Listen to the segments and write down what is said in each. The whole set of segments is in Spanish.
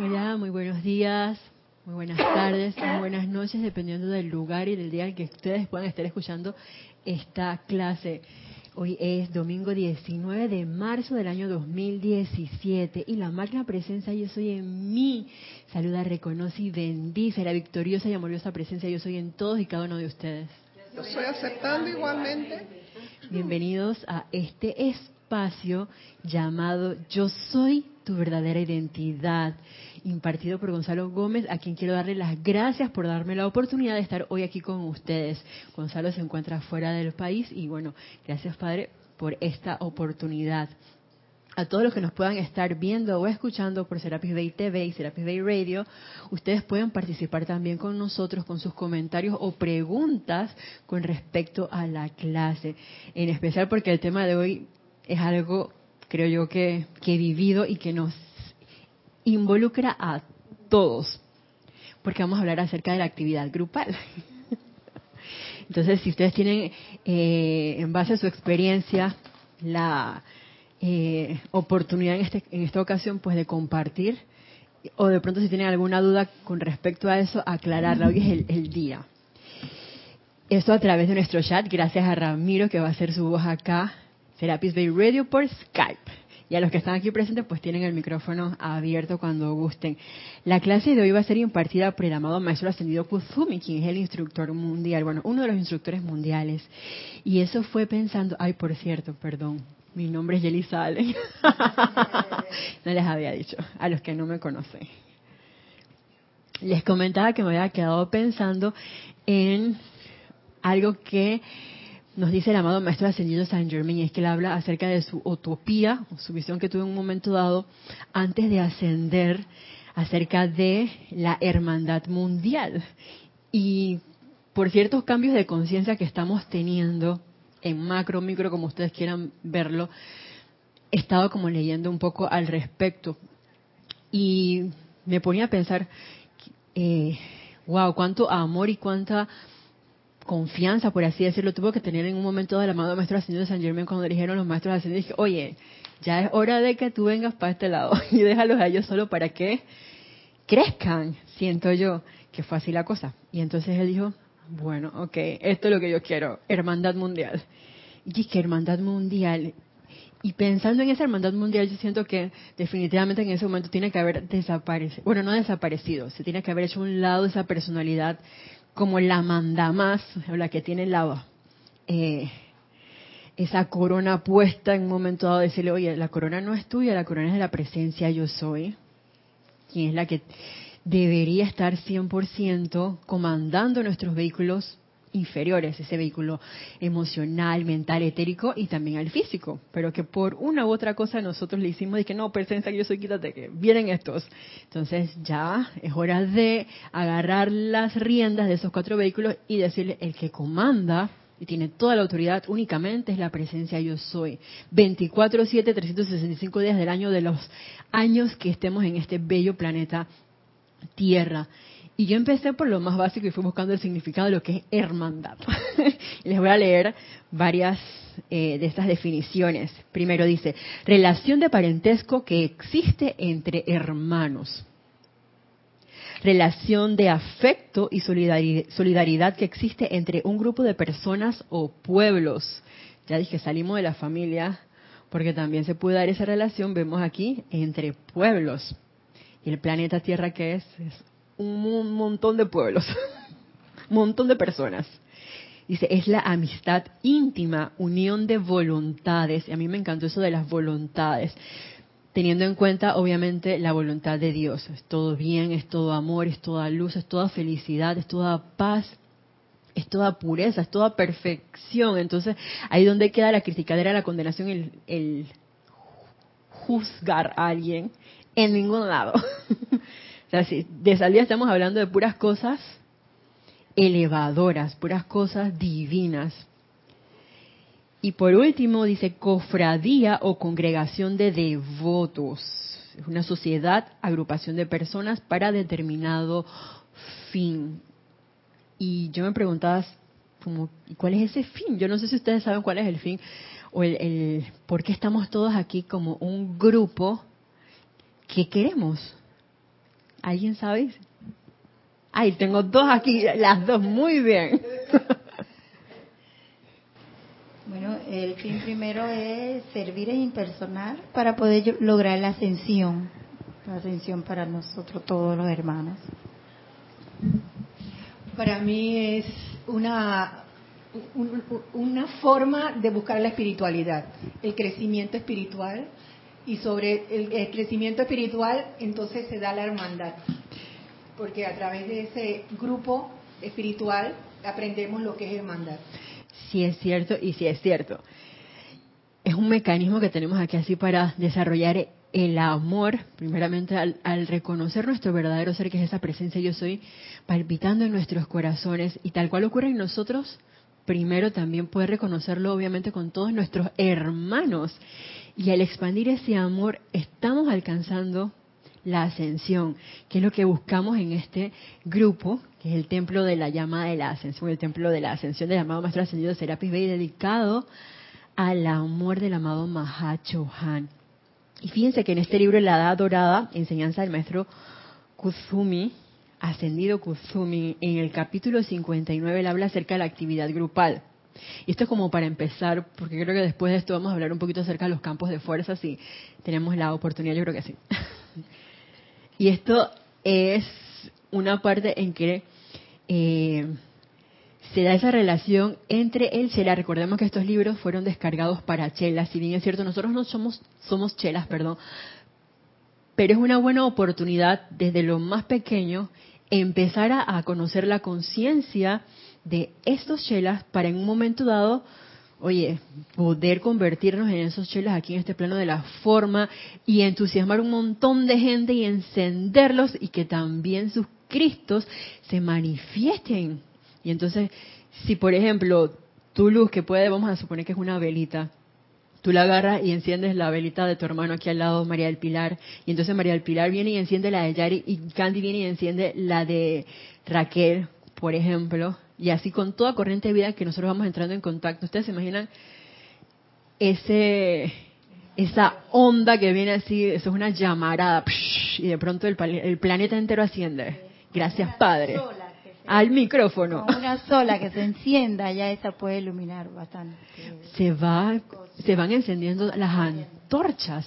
Hola, muy buenos días, muy buenas tardes, muy buenas noches, dependiendo del lugar y del día en que ustedes puedan estar escuchando esta clase. Hoy es domingo 19 de marzo del año 2017 y la magna presencia yo soy en mí. Saluda, reconoce y bendice la victoriosa y amorosa presencia yo soy en todos y cada uno de ustedes. Yo estoy aceptando igualmente. Bienvenidos a este espacio llamado Yo soy tu verdadera identidad, impartido por Gonzalo Gómez, a quien quiero darle las gracias por darme la oportunidad de estar hoy aquí con ustedes. Gonzalo se encuentra fuera del país y bueno, gracias Padre por esta oportunidad. A todos los que nos puedan estar viendo o escuchando por Serapis Bay TV y Serapis Bay Radio, ustedes pueden participar también con nosotros con sus comentarios o preguntas con respecto a la clase. En especial porque el tema de hoy es algo creo yo que, que he vivido y que nos involucra a todos, porque vamos a hablar acerca de la actividad grupal. Entonces, si ustedes tienen, eh, en base a su experiencia, la eh, oportunidad en, este, en esta ocasión, pues de compartir, o de pronto si tienen alguna duda con respecto a eso, aclararla. Hoy es el, el día. Esto a través de nuestro chat, gracias a Ramiro que va a hacer su voz acá Serapis Bay Radio por Skype. Y a los que están aquí presentes, pues tienen el micrófono abierto cuando gusten. La clase de hoy va a ser impartida por el amado Maestro Ascendido Kuzumi, quien es el instructor mundial, bueno, uno de los instructores mundiales. Y eso fue pensando, ay, por cierto, perdón, mi nombre es Yeli Salen. no les había dicho, a los que no me conocen. Les comentaba que me había quedado pensando en algo que nos dice el amado Maestro Ascendido Saint Germain, es que él habla acerca de su utopía, su visión que tuvo en un momento dado antes de ascender, acerca de la hermandad mundial. Y por ciertos cambios de conciencia que estamos teniendo, en macro, micro, como ustedes quieran verlo, he estado como leyendo un poco al respecto. Y me ponía a pensar, eh, wow, cuánto amor y cuánta confianza, por así decirlo, tuvo que tener en un momento del amado Maestro Ascendido de San Germán cuando dijeron los Maestros Ascendidos, dije, oye, ya es hora de que tú vengas para este lado y déjalos a ellos solo para que crezcan, siento yo, que fue así la cosa. Y entonces él dijo, bueno, ok, esto es lo que yo quiero, hermandad mundial. Y que hermandad mundial, y pensando en esa hermandad mundial, yo siento que definitivamente en ese momento tiene que haber desaparecido, bueno, no desaparecido, se tiene que haber hecho un lado esa personalidad como la manda más, la que tiene la, eh, esa corona puesta en un momento dado, decirle, oye, la corona no es tuya, la corona es de la presencia yo soy, quien es la que debería estar 100% comandando nuestros vehículos inferiores, ese vehículo emocional, mental, etérico y también al físico, pero que por una u otra cosa nosotros le hicimos de que no, presencia que yo soy, quítate, que vienen estos. Entonces ya es hora de agarrar las riendas de esos cuatro vehículos y decirle, el que comanda y tiene toda la autoridad únicamente es la presencia yo soy. 24, 7, 365 días del año de los años que estemos en este bello planeta Tierra. Y yo empecé por lo más básico y fui buscando el significado de lo que es hermandad. Les voy a leer varias eh, de estas definiciones. Primero dice, relación de parentesco que existe entre hermanos. Relación de afecto y solidaridad que existe entre un grupo de personas o pueblos. Ya dije, salimos de la familia porque también se puede dar esa relación, vemos aquí, entre pueblos. Y el planeta Tierra que es, es un montón de pueblos, un montón de personas. Dice, es la amistad íntima, unión de voluntades. Y a mí me encantó eso de las voluntades. Teniendo en cuenta, obviamente, la voluntad de Dios. Es todo bien, es todo amor, es toda luz, es toda felicidad, es toda paz, es toda pureza, es toda perfección. Entonces, ahí donde queda la criticadera, la condenación, el, el juzgar a alguien, en ningún lado. Sea, si de salida estamos hablando de puras cosas elevadoras, puras cosas divinas. Y por último dice cofradía o congregación de devotos. Es una sociedad, agrupación de personas para determinado fin. Y yo me preguntaba, como, ¿cuál es ese fin? Yo no sé si ustedes saben cuál es el fin o el, el por qué estamos todos aquí como un grupo que queremos ¿Alguien sabe? Ay, tengo dos aquí, las dos, muy bien. Bueno, el fin primero es servir e impersonal para poder lograr la ascensión, la ascensión para nosotros todos los hermanos. Para mí es una una forma de buscar la espiritualidad, el crecimiento espiritual y sobre el, crecimiento espiritual entonces se da la hermandad, porque a través de ese grupo espiritual aprendemos lo que es hermandad sí es cierto y sí es cierto. Es un mecanismo que tenemos aquí así para desarrollar el amor, primeramente al, reconocer nuestro verdadero ser, que es esa presencia yo soy, palpitando en nuestros corazones y tal cual ocurre en nosotros, primero también poder reconocerlo obviamente con todos nuestros hermanos. Y al expandir ese amor estamos alcanzando la ascensión, que es lo que buscamos en este grupo, que es el templo de la llama de la ascensión, el templo de la ascensión del amado Maestro Ascendido Serapis Bey, dedicado al amor del amado Mahachohan. Y fíjense que en este libro, La Edad Dorada, enseñanza del Maestro Kuzumi, Ascendido Kuzumi, en el capítulo 59, él habla acerca de la actividad grupal. Y esto es como para empezar, porque creo que después de esto vamos a hablar un poquito acerca de los campos de fuerza, si tenemos la oportunidad, yo creo que sí. Y esto es una parte en que eh, se da esa relación entre el chela. Recordemos que estos libros fueron descargados para chelas. Si bien es cierto, nosotros no somos, somos chelas, perdón. Pero es una buena oportunidad desde lo más pequeño empezar a, a conocer la conciencia de estos chelas para en un momento dado oye, poder convertirnos en esos chelas aquí en este plano de la forma y entusiasmar un montón de gente y encenderlos y que también sus Cristos se manifiesten. Y entonces, si por ejemplo, tu luz que puede, vamos a suponer que es una velita, tú la agarras y enciendes la velita de tu hermano aquí al lado, María del Pilar, y entonces María del Pilar viene y enciende la de Yari, y Candy viene y enciende la de Raquel, por ejemplo, y así con toda corriente de vida que nosotros vamos entrando en contacto. Ustedes se imaginan ese esa onda que viene así, eso es una llamarada, y de pronto el, el planeta entero asciende. Gracias, Padre. Al micrófono. Una sola que se encienda, ya esa puede iluminar bastante. Se va, se van encendiendo las antorchas.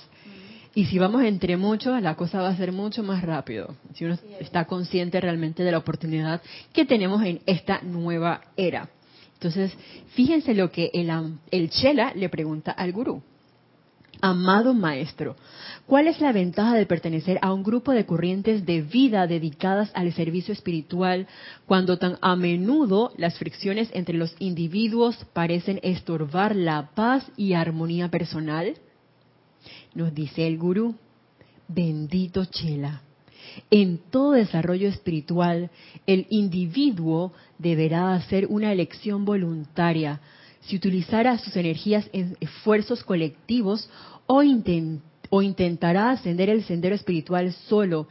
Y si vamos entre muchos, la cosa va a ser mucho más rápido. Si uno está consciente realmente de la oportunidad que tenemos en esta nueva era. Entonces, fíjense lo que el, el Chela le pregunta al gurú. Amado maestro, ¿cuál es la ventaja de pertenecer a un grupo de corrientes de vida dedicadas al servicio espiritual cuando tan a menudo las fricciones entre los individuos parecen estorbar la paz y armonía personal? Nos dice el gurú, bendito Chela. En todo desarrollo espiritual, el individuo deberá hacer una elección voluntaria. Si utilizara sus energías en esfuerzos colectivos o, o intentará ascender el sendero espiritual solo,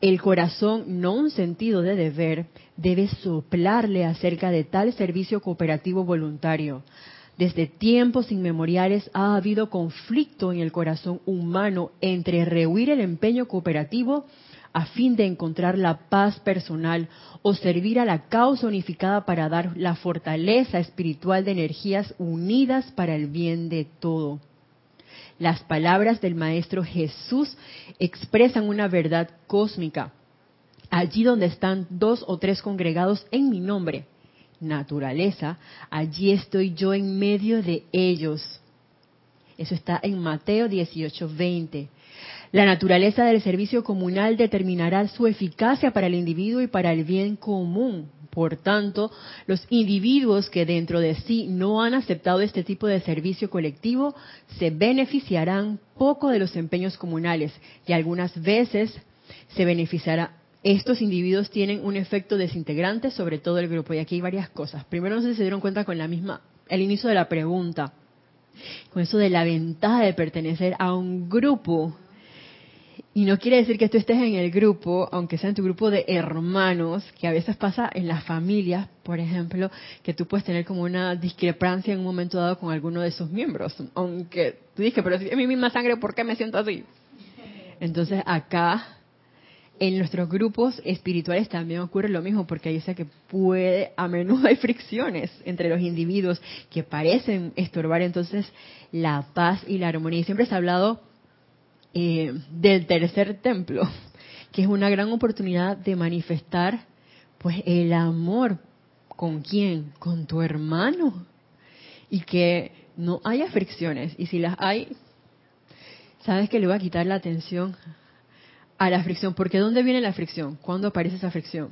el corazón, no un sentido de deber, debe soplarle acerca de tal servicio cooperativo voluntario. Desde tiempos inmemoriales ha habido conflicto en el corazón humano entre rehuir el empeño cooperativo a fin de encontrar la paz personal o servir a la causa unificada para dar la fortaleza espiritual de energías unidas para el bien de todo. Las palabras del Maestro Jesús expresan una verdad cósmica. Allí donde están dos o tres congregados en mi nombre, naturaleza, allí estoy yo en medio de ellos. Eso está en Mateo 18:20. La naturaleza del servicio comunal determinará su eficacia para el individuo y para el bien común. Por tanto, los individuos que dentro de sí no han aceptado este tipo de servicio colectivo se beneficiarán poco de los empeños comunales y algunas veces se beneficiará estos individuos tienen un efecto desintegrante sobre todo el grupo. Y aquí hay varias cosas. Primero, no sé si se dieron cuenta con la misma, el inicio de la pregunta, con eso de la ventaja de pertenecer a un grupo. Y no quiere decir que tú estés en el grupo, aunque sea en tu grupo de hermanos, que a veces pasa en las familias, por ejemplo, que tú puedes tener como una discrepancia en un momento dado con alguno de sus miembros. Aunque tú dices, pero si es mi misma sangre, ¿por qué me siento así? Entonces acá en nuestros grupos espirituales también ocurre lo mismo, porque ahí dice que puede, a menudo hay fricciones entre los individuos que parecen estorbar. Entonces la paz y la armonía. Y siempre se ha hablado eh, del tercer templo, que es una gran oportunidad de manifestar pues el amor. Con quién, con tu hermano, y que no haya fricciones. Y si las hay, sabes que le va a quitar la atención a la fricción. Porque ¿dónde viene la fricción? ¿Cuándo aparece esa fricción?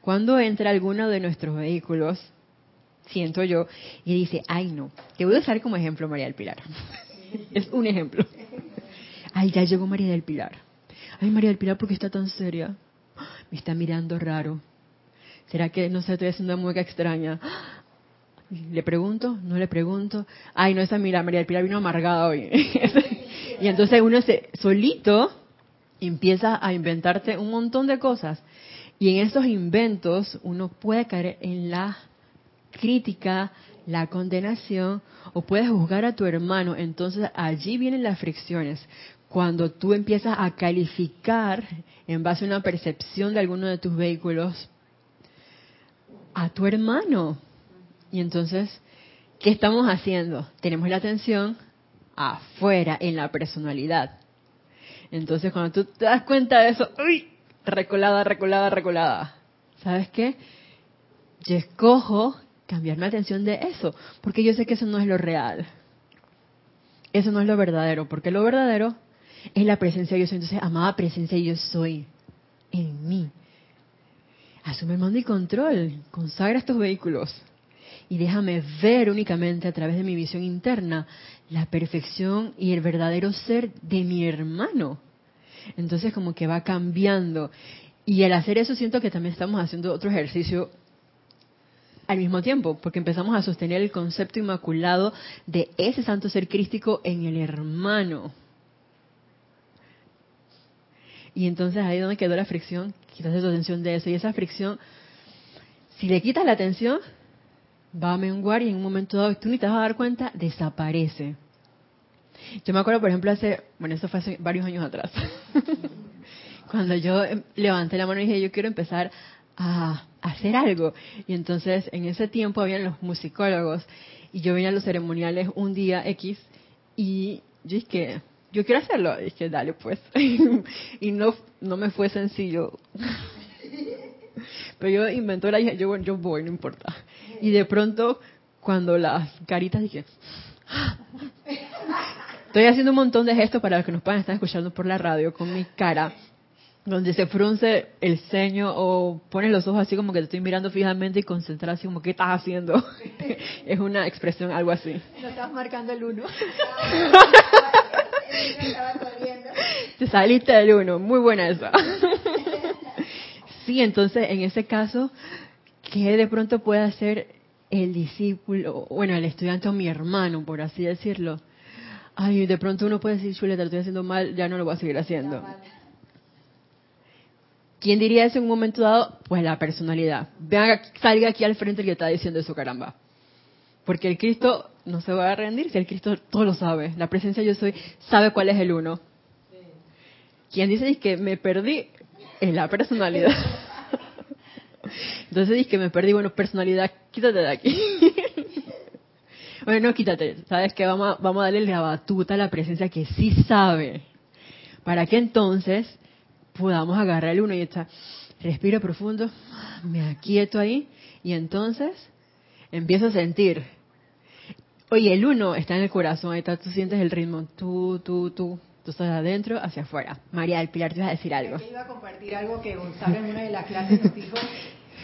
Cuando entra alguno de nuestros vehículos, siento yo, y dice, ay no, te voy a usar como ejemplo María del Pilar. es un ejemplo. Ay, ya llegó María del Pilar. Ay, María del Pilar, ¿por qué está tan seria? Me está mirando raro. ¿Será que, no sé, estoy haciendo una mueca extraña? ¿Le pregunto? ¿No le pregunto? Ay, no, esa mira, María del Pilar vino amargada hoy. y entonces uno se, solito empieza a inventarte un montón de cosas. Y en esos inventos uno puede caer en la crítica, la condenación, o puedes juzgar a tu hermano. Entonces allí vienen las fricciones. Cuando tú empiezas a calificar en base a una percepción de alguno de tus vehículos a tu hermano. Y entonces, ¿qué estamos haciendo? Tenemos la atención afuera, en la personalidad. Entonces, cuando tú te das cuenta de eso, ¡uy! Recolada, recolada, recolada. ¿Sabes qué? Yo escojo cambiar mi atención de eso, porque yo sé que eso no es lo real. Eso no es lo verdadero, porque lo verdadero es la presencia yo soy. Entonces, amada presencia yo soy en mí. Asume el mando y control, consagra estos vehículos y déjame ver únicamente a través de mi visión interna la perfección y el verdadero ser de mi hermano. Entonces como que va cambiando. Y al hacer eso siento que también estamos haciendo otro ejercicio al mismo tiempo, porque empezamos a sostener el concepto inmaculado de ese santo ser crístico en el hermano. Y entonces ahí donde quedó la fricción, quitas tu atención de eso. Y esa fricción, si le quitas la atención, va a menguar y en un momento dado, tú ni te vas a dar cuenta, desaparece. Yo me acuerdo, por ejemplo, hace, bueno, eso fue hace varios años atrás, cuando yo em, levanté la mano y dije, yo quiero empezar a hacer algo. Y entonces, en ese tiempo habían los musicólogos y yo venía a los ceremoniales un día X y yo dije, yo quiero hacerlo. Y dije, dale pues. y no, no me fue sencillo. Pero yo inventé la yo, yo voy, no importa. Y de pronto, cuando las caritas dije, estoy haciendo un montón de gestos para los que nos puedan estar escuchando por la radio con mi cara, donde se frunce el ceño o pones los ojos así como que te estoy mirando fijamente y concentrar así como, ¿qué estás haciendo? es una expresión algo así. No estás marcando el uno. Te saliste del uno, muy buena esa. Sí, entonces en ese caso, ¿qué de pronto puede hacer el discípulo, bueno, el estudiante o mi hermano, por así decirlo? Ay, de pronto uno puede decir, chuleta, lo estoy haciendo mal, ya no lo voy a seguir haciendo. ¿Quién diría eso en un momento dado? Pues la personalidad. Vean, salga aquí al frente el que está diciendo eso, caramba. Porque el Cristo no se va a rendir si el Cristo todo lo sabe. La presencia yo soy sabe cuál es el uno. Quien dice que me perdí es la personalidad. Entonces dice que me perdí, bueno, personalidad, quítate de aquí. bueno, no, quítate. ¿Sabes qué? Vamos a, vamos a darle la batuta a la presencia que sí sabe. Para que entonces podamos agarrar el uno y está, respiro profundo, me aquieto ahí y entonces empiezo a sentir. Oye, el uno está en el corazón, ahí está, tú sientes el ritmo, tú, tú, tú, tú estás adentro hacia afuera. María del Pilar, te vas a decir algo. Yo iba a compartir algo que Gonzalo en una de las clases nos dijo,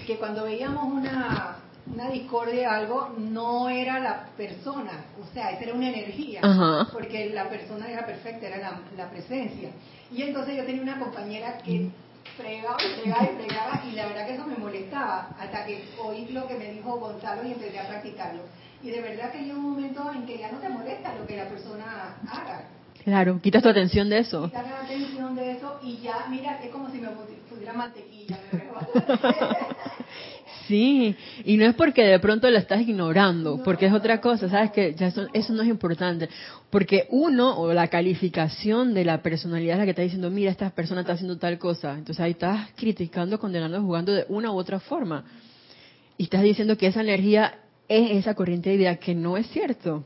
que cuando veíamos una, una discordia algo, no era la persona, o sea, esa era una energía, porque la persona era perfecta, era la, la presencia. Y entonces yo tenía una compañera que fregaba y fregaba y fregaba y la verdad que eso me molestaba hasta que oí lo que me dijo Gonzalo y empecé a practicarlo. Y de verdad que llega un momento en que ya no te molesta lo que la persona haga. Claro, quitas tu atención de eso. Quitas la atención de eso y ya, mira, es como si me pusiera mantequilla. Sí, y no es porque de pronto la estás ignorando, porque es otra cosa, ¿sabes? Que ya eso, eso no es importante. Porque uno, o la calificación de la personalidad es la que está diciendo, mira, esta persona está haciendo tal cosa. Entonces ahí estás criticando, condenando, jugando de una u otra forma. Y estás diciendo que esa energía es esa corriente de vida, que no es cierto.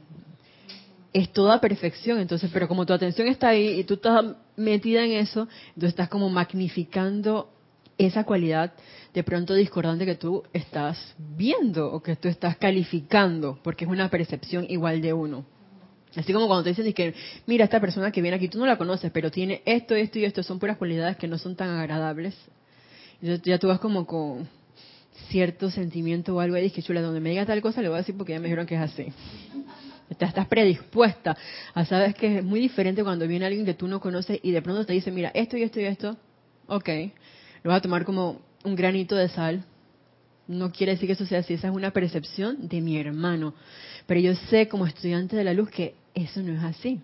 Es toda perfección, entonces, pero como tu atención está ahí y tú estás metida en eso, entonces estás como magnificando esa cualidad de pronto discordante que tú estás viendo o que tú estás calificando, porque es una percepción igual de uno. Así como cuando te dicen que, mira, esta persona que viene aquí, tú no la conoces, pero tiene esto, esto y esto, son puras cualidades que no son tan agradables. Entonces ya tú vas como con cierto sentimiento o algo y dices, chula, donde me diga tal cosa le voy a decir porque ya me dijeron que es así. Estás predispuesta a sabes que es muy diferente cuando viene alguien que tú no conoces y de pronto te dice, mira, esto y esto y esto, ok, lo vas a tomar como un granito de sal. No quiere decir que eso sea así, esa es una percepción de mi hermano. Pero yo sé como estudiante de la luz que eso no es así.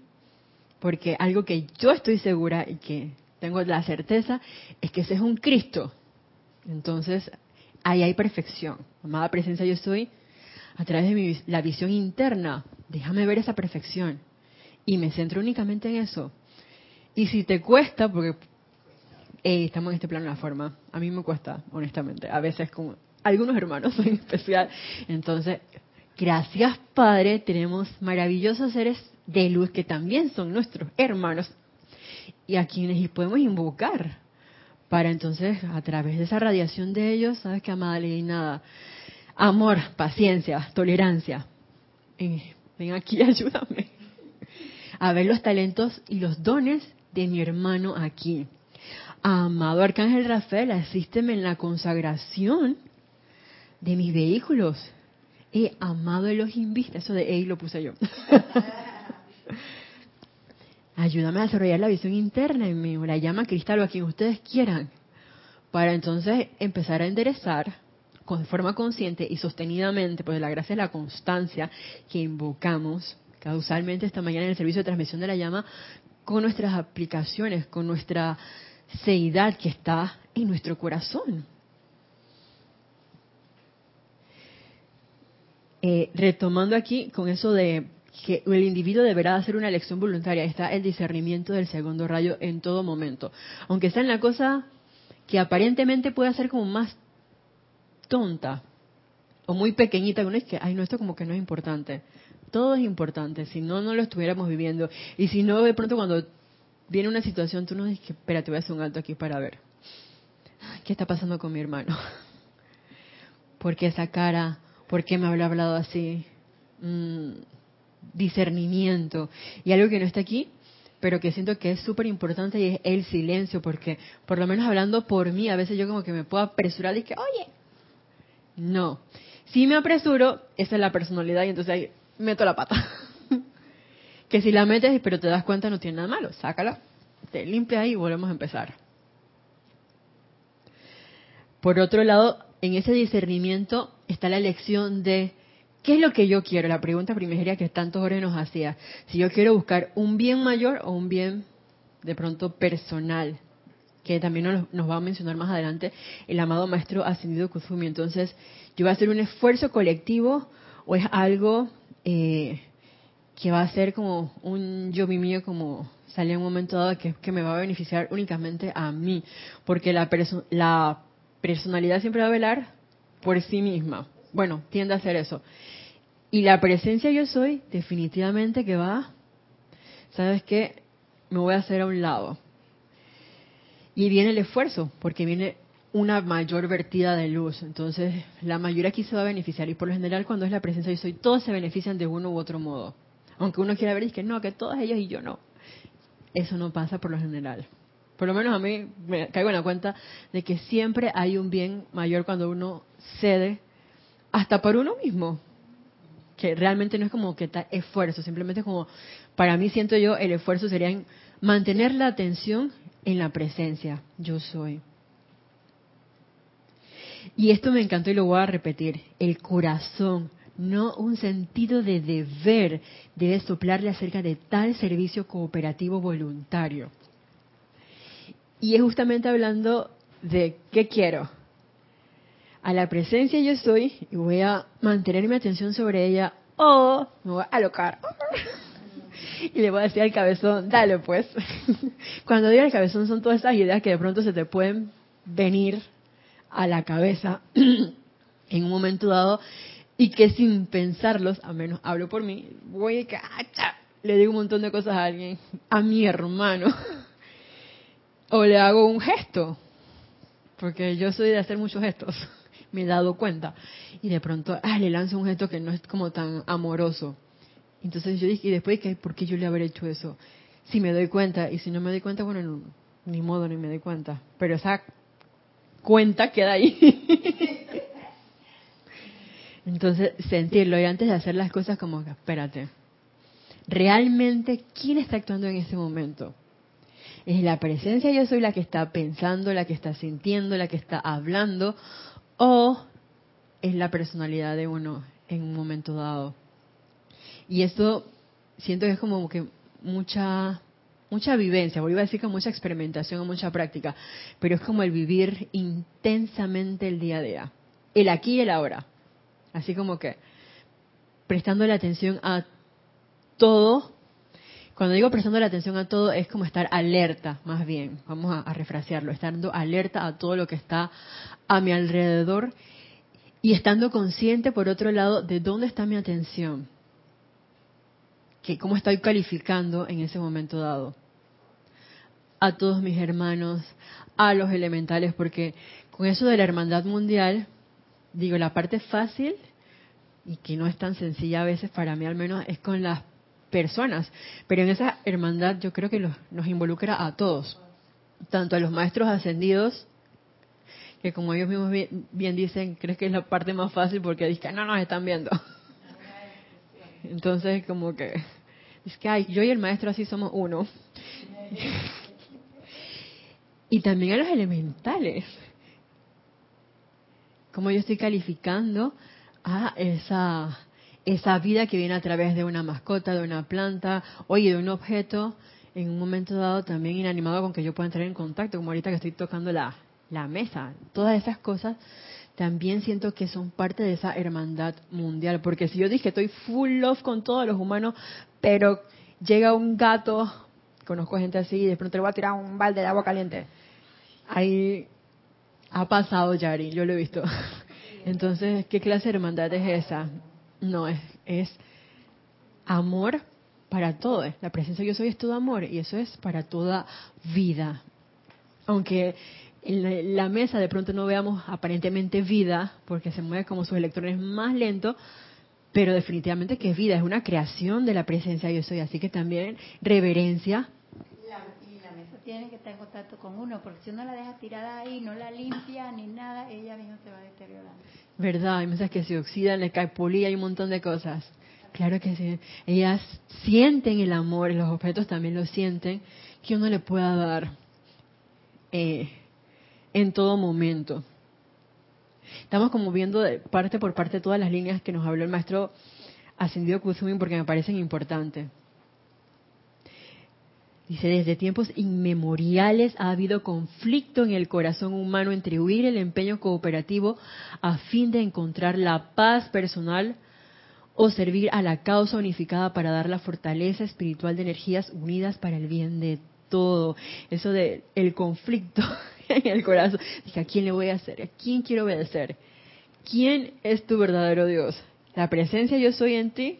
Porque algo que yo estoy segura y que tengo la certeza es que ese es un Cristo. Entonces, ahí hay perfección. Amada presencia yo soy, a través de mi, la visión interna, déjame ver esa perfección. Y me centro únicamente en eso. Y si te cuesta, porque estamos en este plano de la forma. A mí me cuesta, honestamente. A veces con algunos hermanos en especial. Entonces, gracias Padre, tenemos maravillosos seres de luz que también son nuestros hermanos y a quienes podemos invocar para entonces a través de esa radiación de ellos, sabes que amada nada, amor, paciencia, tolerancia. Eh, ven aquí, ayúdame a ver los talentos y los dones de mi hermano aquí. Amado Arcángel Rafael, asísteme en la consagración de mis vehículos. He amado los Vista, eso de él lo puse yo. Ayúdame a desarrollar la visión interna en mí, la llama cristal o a quien ustedes quieran, para entonces empezar a enderezar con forma consciente y sostenidamente, pues la gracia es la constancia que invocamos causalmente esta mañana en el servicio de transmisión de la llama, con nuestras aplicaciones, con nuestra seidad que está en nuestro corazón. Eh, retomando aquí con eso de que el individuo deberá hacer una elección voluntaria, está el discernimiento del segundo rayo en todo momento. Aunque está en la cosa que aparentemente puede ser como más tonta o muy pequeñita, uno es que, ay, no, esto como que no es importante. Todo es importante, si no, no lo estuviéramos viviendo. Y si no, de pronto cuando viene una situación, tú no dices, espérate, voy a hacer un alto aquí para ver. ¿Qué está pasando con mi hermano? ¿Por qué esa cara? ¿Por qué me habla hablado así? Mm, discernimiento. Y algo que no está aquí, pero que siento que es súper importante y es el silencio, porque por lo menos hablando por mí, a veces yo como que me puedo apresurar y que, oye, no. Si me apresuro, esa es la personalidad y entonces ahí meto la pata. que si la metes pero te das cuenta no tiene nada malo, sácala, te limpia ahí y volvemos a empezar. Por otro lado, en ese discernimiento está la elección de qué es lo que yo quiero, la pregunta primera que tantos horas nos hacía, si yo quiero buscar un bien mayor o un bien de pronto personal, que también nos, va a mencionar más adelante el amado maestro ascendido Kuzumi. Entonces, yo voy a hacer un esfuerzo colectivo o es algo eh, que va a ser como un yo mi mío como sale en un momento dado que, me va a beneficiar únicamente a mí, porque la, la personalidad siempre va a velar por sí misma. Bueno, tiende a hacer eso. Y la presencia yo soy definitivamente que va, ¿sabes qué? Me voy a hacer a un lado. Y viene el esfuerzo, porque viene una mayor vertida de luz. Entonces, la mayoría aquí se va a beneficiar. Y por lo general, cuando es la presencia yo soy, todos se benefician de uno u otro modo. Aunque uno quiera ver y que no, que todos ellos y yo no. Eso no pasa por lo general. Por lo menos a mí me caigo en la cuenta de que siempre hay un bien mayor cuando uno cede hasta por uno mismo. Que realmente no es como que está esfuerzo, simplemente como, para mí siento yo, el esfuerzo sería en mantener la atención en la presencia. Yo soy. Y esto me encantó y lo voy a repetir. El corazón no un sentido de deber debe soplarle acerca de tal servicio cooperativo voluntario. Y es justamente hablando de qué quiero. a la presencia yo soy y voy a mantener mi atención sobre ella o me voy a alocar. Y le voy a decir al cabezón, dale pues. Cuando digo al cabezón son todas esas ideas que de pronto se te pueden venir a la cabeza en un momento dado y que sin pensarlos, a menos hablo por mí, voy a cacha, le digo un montón de cosas a alguien, a mi hermano, o le hago un gesto, porque yo soy de hacer muchos gestos, me he dado cuenta, y de pronto ah, le lanzo un gesto que no es como tan amoroso. Entonces yo dije, y después, ¿por qué yo le habré hecho eso? Si me doy cuenta, y si no me doy cuenta, bueno, ni modo, ni me doy cuenta. Pero esa cuenta queda ahí. Entonces, sentirlo y antes de hacer las cosas como espérate, realmente, ¿quién está actuando en ese momento? ¿Es la presencia yo soy la que está pensando, la que está sintiendo, la que está hablando? ¿O es la personalidad de uno en un momento dado? Y esto siento que es como que mucha mucha vivencia, volví a decir que mucha experimentación o mucha práctica, pero es como el vivir intensamente el día a día, el aquí y el ahora. Así como que prestando la atención a todo. Cuando digo prestando la atención a todo, es como estar alerta, más bien. Vamos a, a refrasearlo, estando alerta a todo lo que está a mi alrededor y estando consciente, por otro lado, de dónde está mi atención. Que cómo estoy calificando en ese momento dado. A todos mis hermanos, a los elementales, porque con eso de la hermandad mundial, digo, la parte fácil y que no es tan sencilla a veces para mí al menos es con las personas, pero en esa hermandad yo creo que nos involucra a todos, tanto a los maestros ascendidos, que como ellos mismos bien, dicen, crees que es la parte más fácil porque dicen, no nos están viendo. Entonces como que, es que ay, yo y el maestro así somos uno. y también a los elementales, cómo yo estoy calificando a esa, esa vida que viene a través de una mascota, de una planta, oye, de un objeto, en un momento dado también inanimado con que yo pueda entrar en contacto, como ahorita que estoy tocando la, la mesa. Todas esas cosas también siento que son parte de esa hermandad mundial, porque si yo dije estoy full love con todos los humanos, pero llega un gato, conozco gente así, y de pronto le voy a tirar un balde de agua caliente. Ahí ha pasado, Yari, yo lo he visto. Entonces, ¿qué clase de hermandad es esa? No, es, es amor para todo. La presencia yo soy es todo amor y eso es para toda vida. Aunque en la, mesa de pronto no veamos aparentemente vida, porque se mueve como sus electrones más lento, pero definitivamente que es vida, es una creación de la presencia yo soy. Así que también reverencia tienen que estar en contacto con uno, porque si uno la deja tirada ahí, no la limpia ni nada, ella misma se va deteriorando. ¿Verdad? Hay veces que se oxidan, le cae polilla, hay un montón de cosas. Claro que sí. Ellas sienten el amor, los objetos también lo sienten, que uno le pueda dar eh, en todo momento. Estamos como viendo parte por parte todas las líneas que nos habló el maestro Ascendido Kuzumi porque me parecen importantes. Dice, desde tiempos inmemoriales ha habido conflicto en el corazón humano entre huir el empeño cooperativo a fin de encontrar la paz personal o servir a la causa unificada para dar la fortaleza espiritual de energías unidas para el bien de todo. Eso de el conflicto en el corazón. Dije, ¿a quién le voy a hacer? ¿A quién quiero obedecer? ¿Quién es tu verdadero Dios? ¿La presencia yo soy en ti?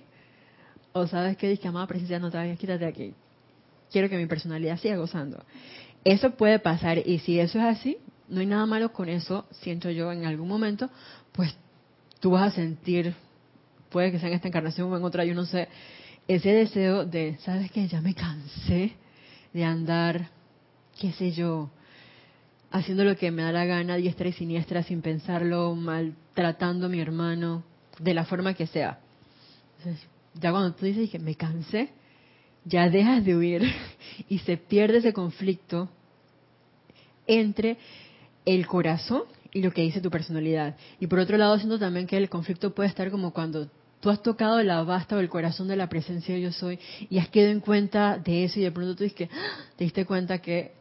¿O sabes qué? Dije, amada presencia, no vayas, quítate aquí quiero que mi personalidad siga gozando. Eso puede pasar y si eso es así, no hay nada malo con eso, siento yo en algún momento, pues tú vas a sentir, puede que sea en esta encarnación o en otra, yo no sé, ese deseo de, ¿sabes qué? Ya me cansé de andar, qué sé yo, haciendo lo que me da la gana, diestra y siniestra, sin pensarlo, maltratando a mi hermano, de la forma que sea. Entonces, ya cuando tú dices que me cansé, ya dejas de huir y se pierde ese conflicto entre el corazón y lo que dice tu personalidad. Y por otro lado, siento también que el conflicto puede estar como cuando tú has tocado la basta o el corazón de la presencia de yo soy y has quedado en cuenta de eso y de pronto tú dices que ¡ah! te diste cuenta que,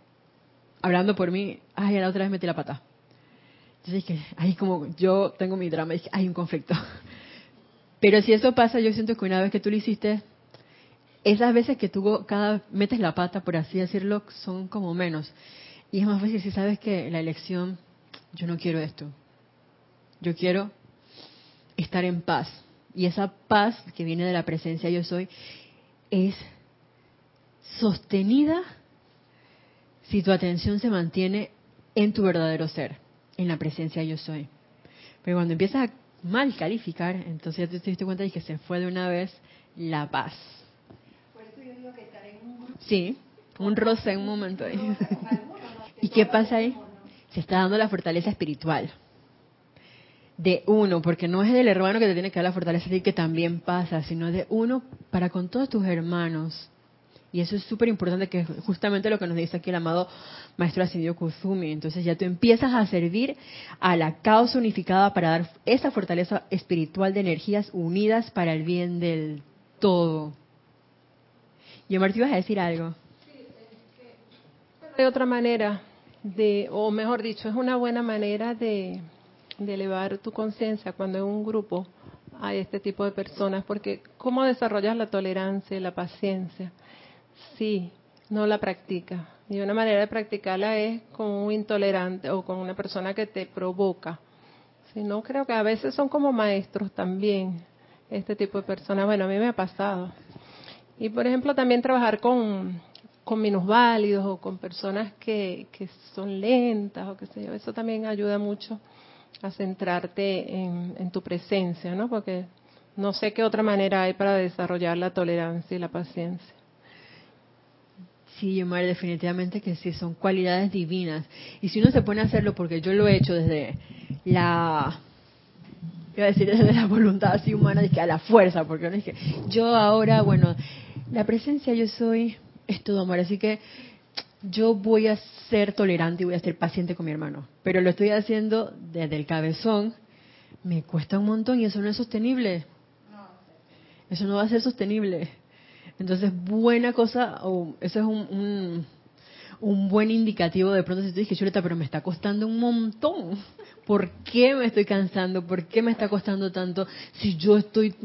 hablando por mí, ay, la otra vez metí la pata. Entonces que ahí como yo tengo mi drama, que hay un conflicto. Pero si eso pasa, yo siento que una vez que tú lo hiciste, esas veces que tú cada metes la pata, por así decirlo, son como menos. Y es más fácil si sabes que la elección, yo no quiero esto. Yo quiero estar en paz. Y esa paz que viene de la presencia yo soy es sostenida si tu atención se mantiene en tu verdadero ser, en la presencia yo soy. Pero cuando empiezas a mal calificar, entonces ya te diste cuenta de que se fue de una vez la paz. Por eso yo digo que estar en un Sí, un roce en un momento ahí. ¿Y qué pasa ahí? Se está dando la fortaleza espiritual de uno, porque no es del hermano que te tiene que dar la fortaleza y que también pasa, sino de uno para con todos tus hermanos. Y eso es súper importante, que es justamente lo que nos dice aquí el amado Maestro Ascendido Kuzumi. Entonces ya tú empiezas a servir a la causa unificada para dar esa fortaleza espiritual de energías unidas para el bien del todo. Y Omar, ¿te ibas a decir algo? De otra manera, de, o mejor dicho, es una buena manera de, de elevar tu conciencia cuando en un grupo hay este tipo de personas, porque ¿cómo desarrollas la tolerancia y la paciencia si no la practica Y una manera de practicarla es con un intolerante o con una persona que te provoca. Si no, creo que a veces son como maestros también, este tipo de personas. Bueno, a mí me ha pasado. Y por ejemplo, también trabajar con, con minusválidos o con personas que, que son lentas o qué sé yo, eso también ayuda mucho a centrarte en, tu presencia, ¿no? Porque no sé qué otra manera hay para desarrollar la tolerancia y la paciencia. Sí, Yomar, definitivamente que sí, son cualidades divinas. Y si uno se pone a hacerlo, porque yo lo he hecho desde la, iba a decir desde la voluntad así humana, de que a la fuerza, porque no es que yo ahora, bueno, la presencia yo soy, es todo amor, así que yo voy a ser tolerante y voy a ser paciente con mi hermano, pero lo estoy haciendo desde el cabezón, me cuesta un montón y eso no es sostenible. Eso no va a ser sostenible. Entonces, buena cosa, o eso es un, un, buen indicativo de pronto si tú dices, Chuleta, pero me está costando un montón. ¿Por qué me estoy cansando? ¿Por qué me está costando tanto si yo estoy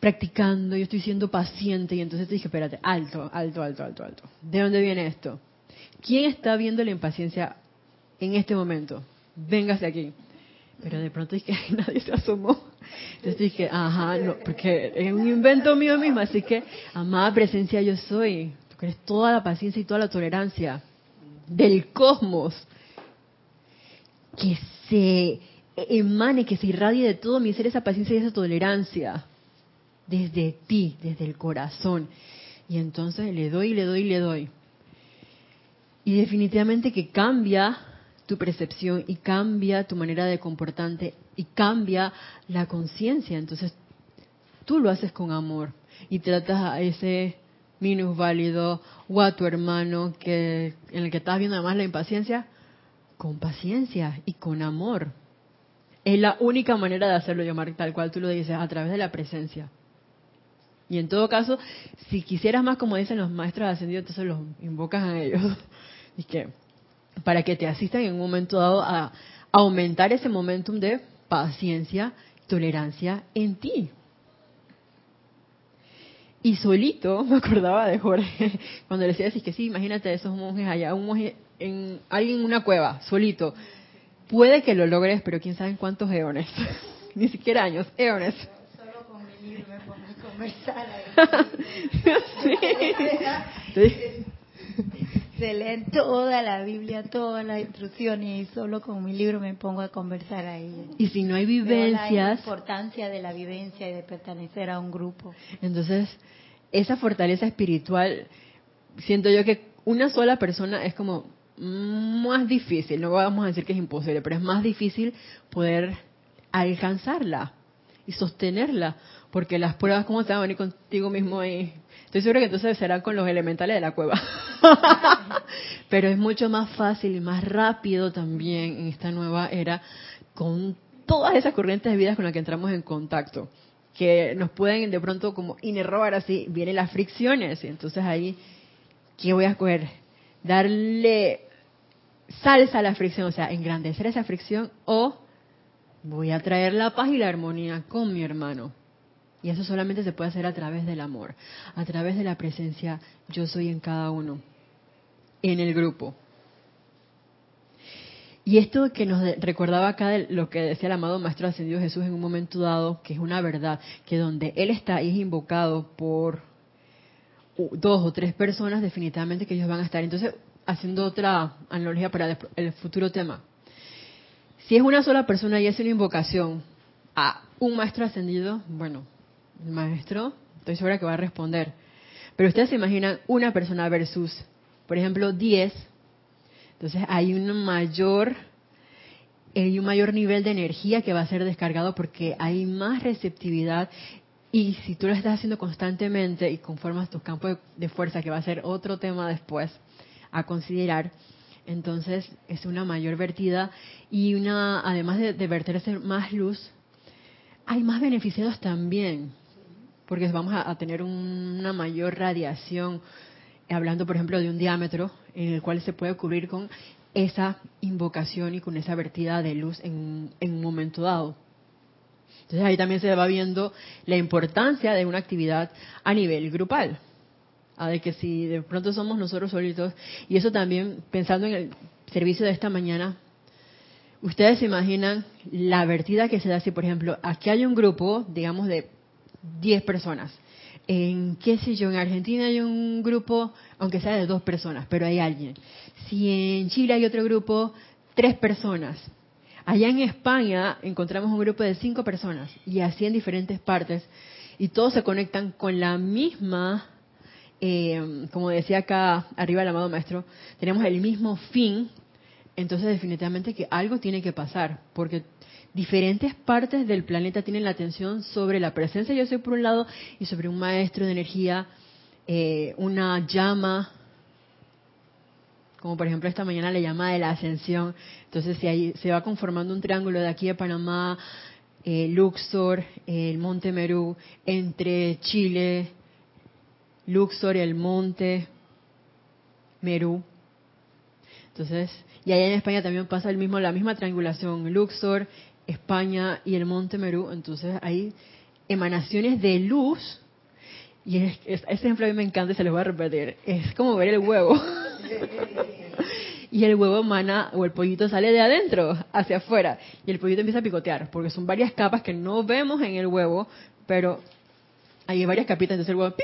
practicando, yo estoy siendo paciente? Y entonces te dije, espérate, alto, alto, alto, alto, alto. ¿De dónde viene esto? ¿Quién está viendo la impaciencia en este momento? Véngase aquí. Pero de pronto es que nadie se asomó. Entonces dije, ajá, no, porque es un invento mío mismo, así que, amada presencia yo soy. Tú crees toda la paciencia y toda la tolerancia del cosmos. Que se emane, que se irradie de todo mi ser esa paciencia y esa tolerancia. Desde ti, desde el corazón. Y entonces le doy, le doy, le doy. Y definitivamente que cambia tu percepción y cambia tu manera de comportarte y cambia la conciencia. Entonces tú lo haces con amor y tratas a ese minusválido o a tu hermano que en el que estás viendo además la impaciencia con paciencia y con amor. Es la única manera de hacerlo, llamar tal cual tú lo dices, a través de la presencia. Y en todo caso, si quisieras más, como dicen los maestros ascendidos, entonces los invocas a ellos. y que para que te asistan en un momento dado a aumentar ese momentum de paciencia, tolerancia en ti. Y solito, me acordaba de Jorge, cuando le decía así que sí, imagínate esos monjes allá, un monje en alguien en una cueva, solito. Puede que lo logres, pero quién sabe en cuántos eones. Ni siquiera años, eones. Solo con mi libro me pongo a conversar. sí se leen toda la Biblia, todas las instrucciones y solo con mi libro me pongo a conversar ahí. Y si no hay vivencias... la importancia de la vivencia y de pertenecer a un grupo. Entonces, esa fortaleza espiritual, siento yo que una sola persona es como más difícil, no vamos a decir que es imposible, pero es más difícil poder alcanzarla y sostenerla, porque las pruebas, ¿cómo te van a venir contigo mismo ahí? Estoy seguro que entonces será con los elementales de la cueva. Pero es mucho más fácil y más rápido también en esta nueva era con todas esas corrientes de vida con las que entramos en contacto, que nos pueden de pronto como inerrobar así, vienen las fricciones y entonces ahí, ¿qué voy a escoger? Darle salsa la fricción, o sea, engrandecer esa fricción, o voy a traer la paz y la armonía con mi hermano. Y eso solamente se puede hacer a través del amor, a través de la presencia yo soy en cada uno, en el grupo. Y esto que nos recordaba acá de lo que decía el amado Maestro Ascendido Jesús en un momento dado, que es una verdad, que donde Él está y es invocado por dos o tres personas, definitivamente que ellos van a estar. Entonces, haciendo otra analogía para el futuro tema. Si es una sola persona y es una invocación a un maestro ascendido, bueno, el maestro, estoy segura que va a responder. Pero ustedes se imaginan una persona versus, por ejemplo, 10 entonces hay un mayor hay un mayor nivel de energía que va a ser descargado porque hay más receptividad. Y si tú lo estás haciendo constantemente y conformas tus campos de fuerza, que va a ser otro tema después a considerar, entonces es una mayor vertida y una, además de, de verterse más luz, hay más beneficiados también, porque vamos a, tener una mayor radiación, hablando por ejemplo de un diámetro en el cual se puede cubrir con esa invocación y con esa vertida de luz en, un momento dado. Entonces ahí también se va viendo la importancia de una actividad a nivel grupal. A de que si de pronto somos nosotros solitos, y eso también pensando en el servicio de esta mañana, ustedes se imaginan la vertida que se da si, por ejemplo, aquí hay un grupo, digamos, de 10 personas, en qué sé yo, en Argentina hay un grupo, aunque sea de dos personas, pero hay alguien. Si en Chile hay otro grupo, tres personas. Allá en España encontramos un grupo de cinco personas y así en diferentes partes y todos se conectan con la misma, eh, como decía acá arriba el amado maestro, tenemos el mismo fin, entonces definitivamente que algo tiene que pasar, porque diferentes partes del planeta tienen la atención sobre la presencia yo soy por un lado y sobre un maestro de energía, eh, una llama, como por ejemplo esta mañana la llama de la ascensión. Entonces si ahí se va conformando un triángulo de aquí de Panamá, eh, Luxor, el Monte Merú, entre Chile, Luxor el Monte Merú. Entonces, y allá en España también pasa el mismo, la misma triangulación, Luxor, España y el Monte Merú, entonces hay emanaciones de luz, y ese ejemplo a mí me encanta y se los voy a repetir, es como ver el huevo. y el huevo emana, o el pollito sale de adentro hacia afuera, y el pollito empieza a picotear, porque son varias capas que no vemos en el huevo, pero hay varias capitas, entonces el huevo,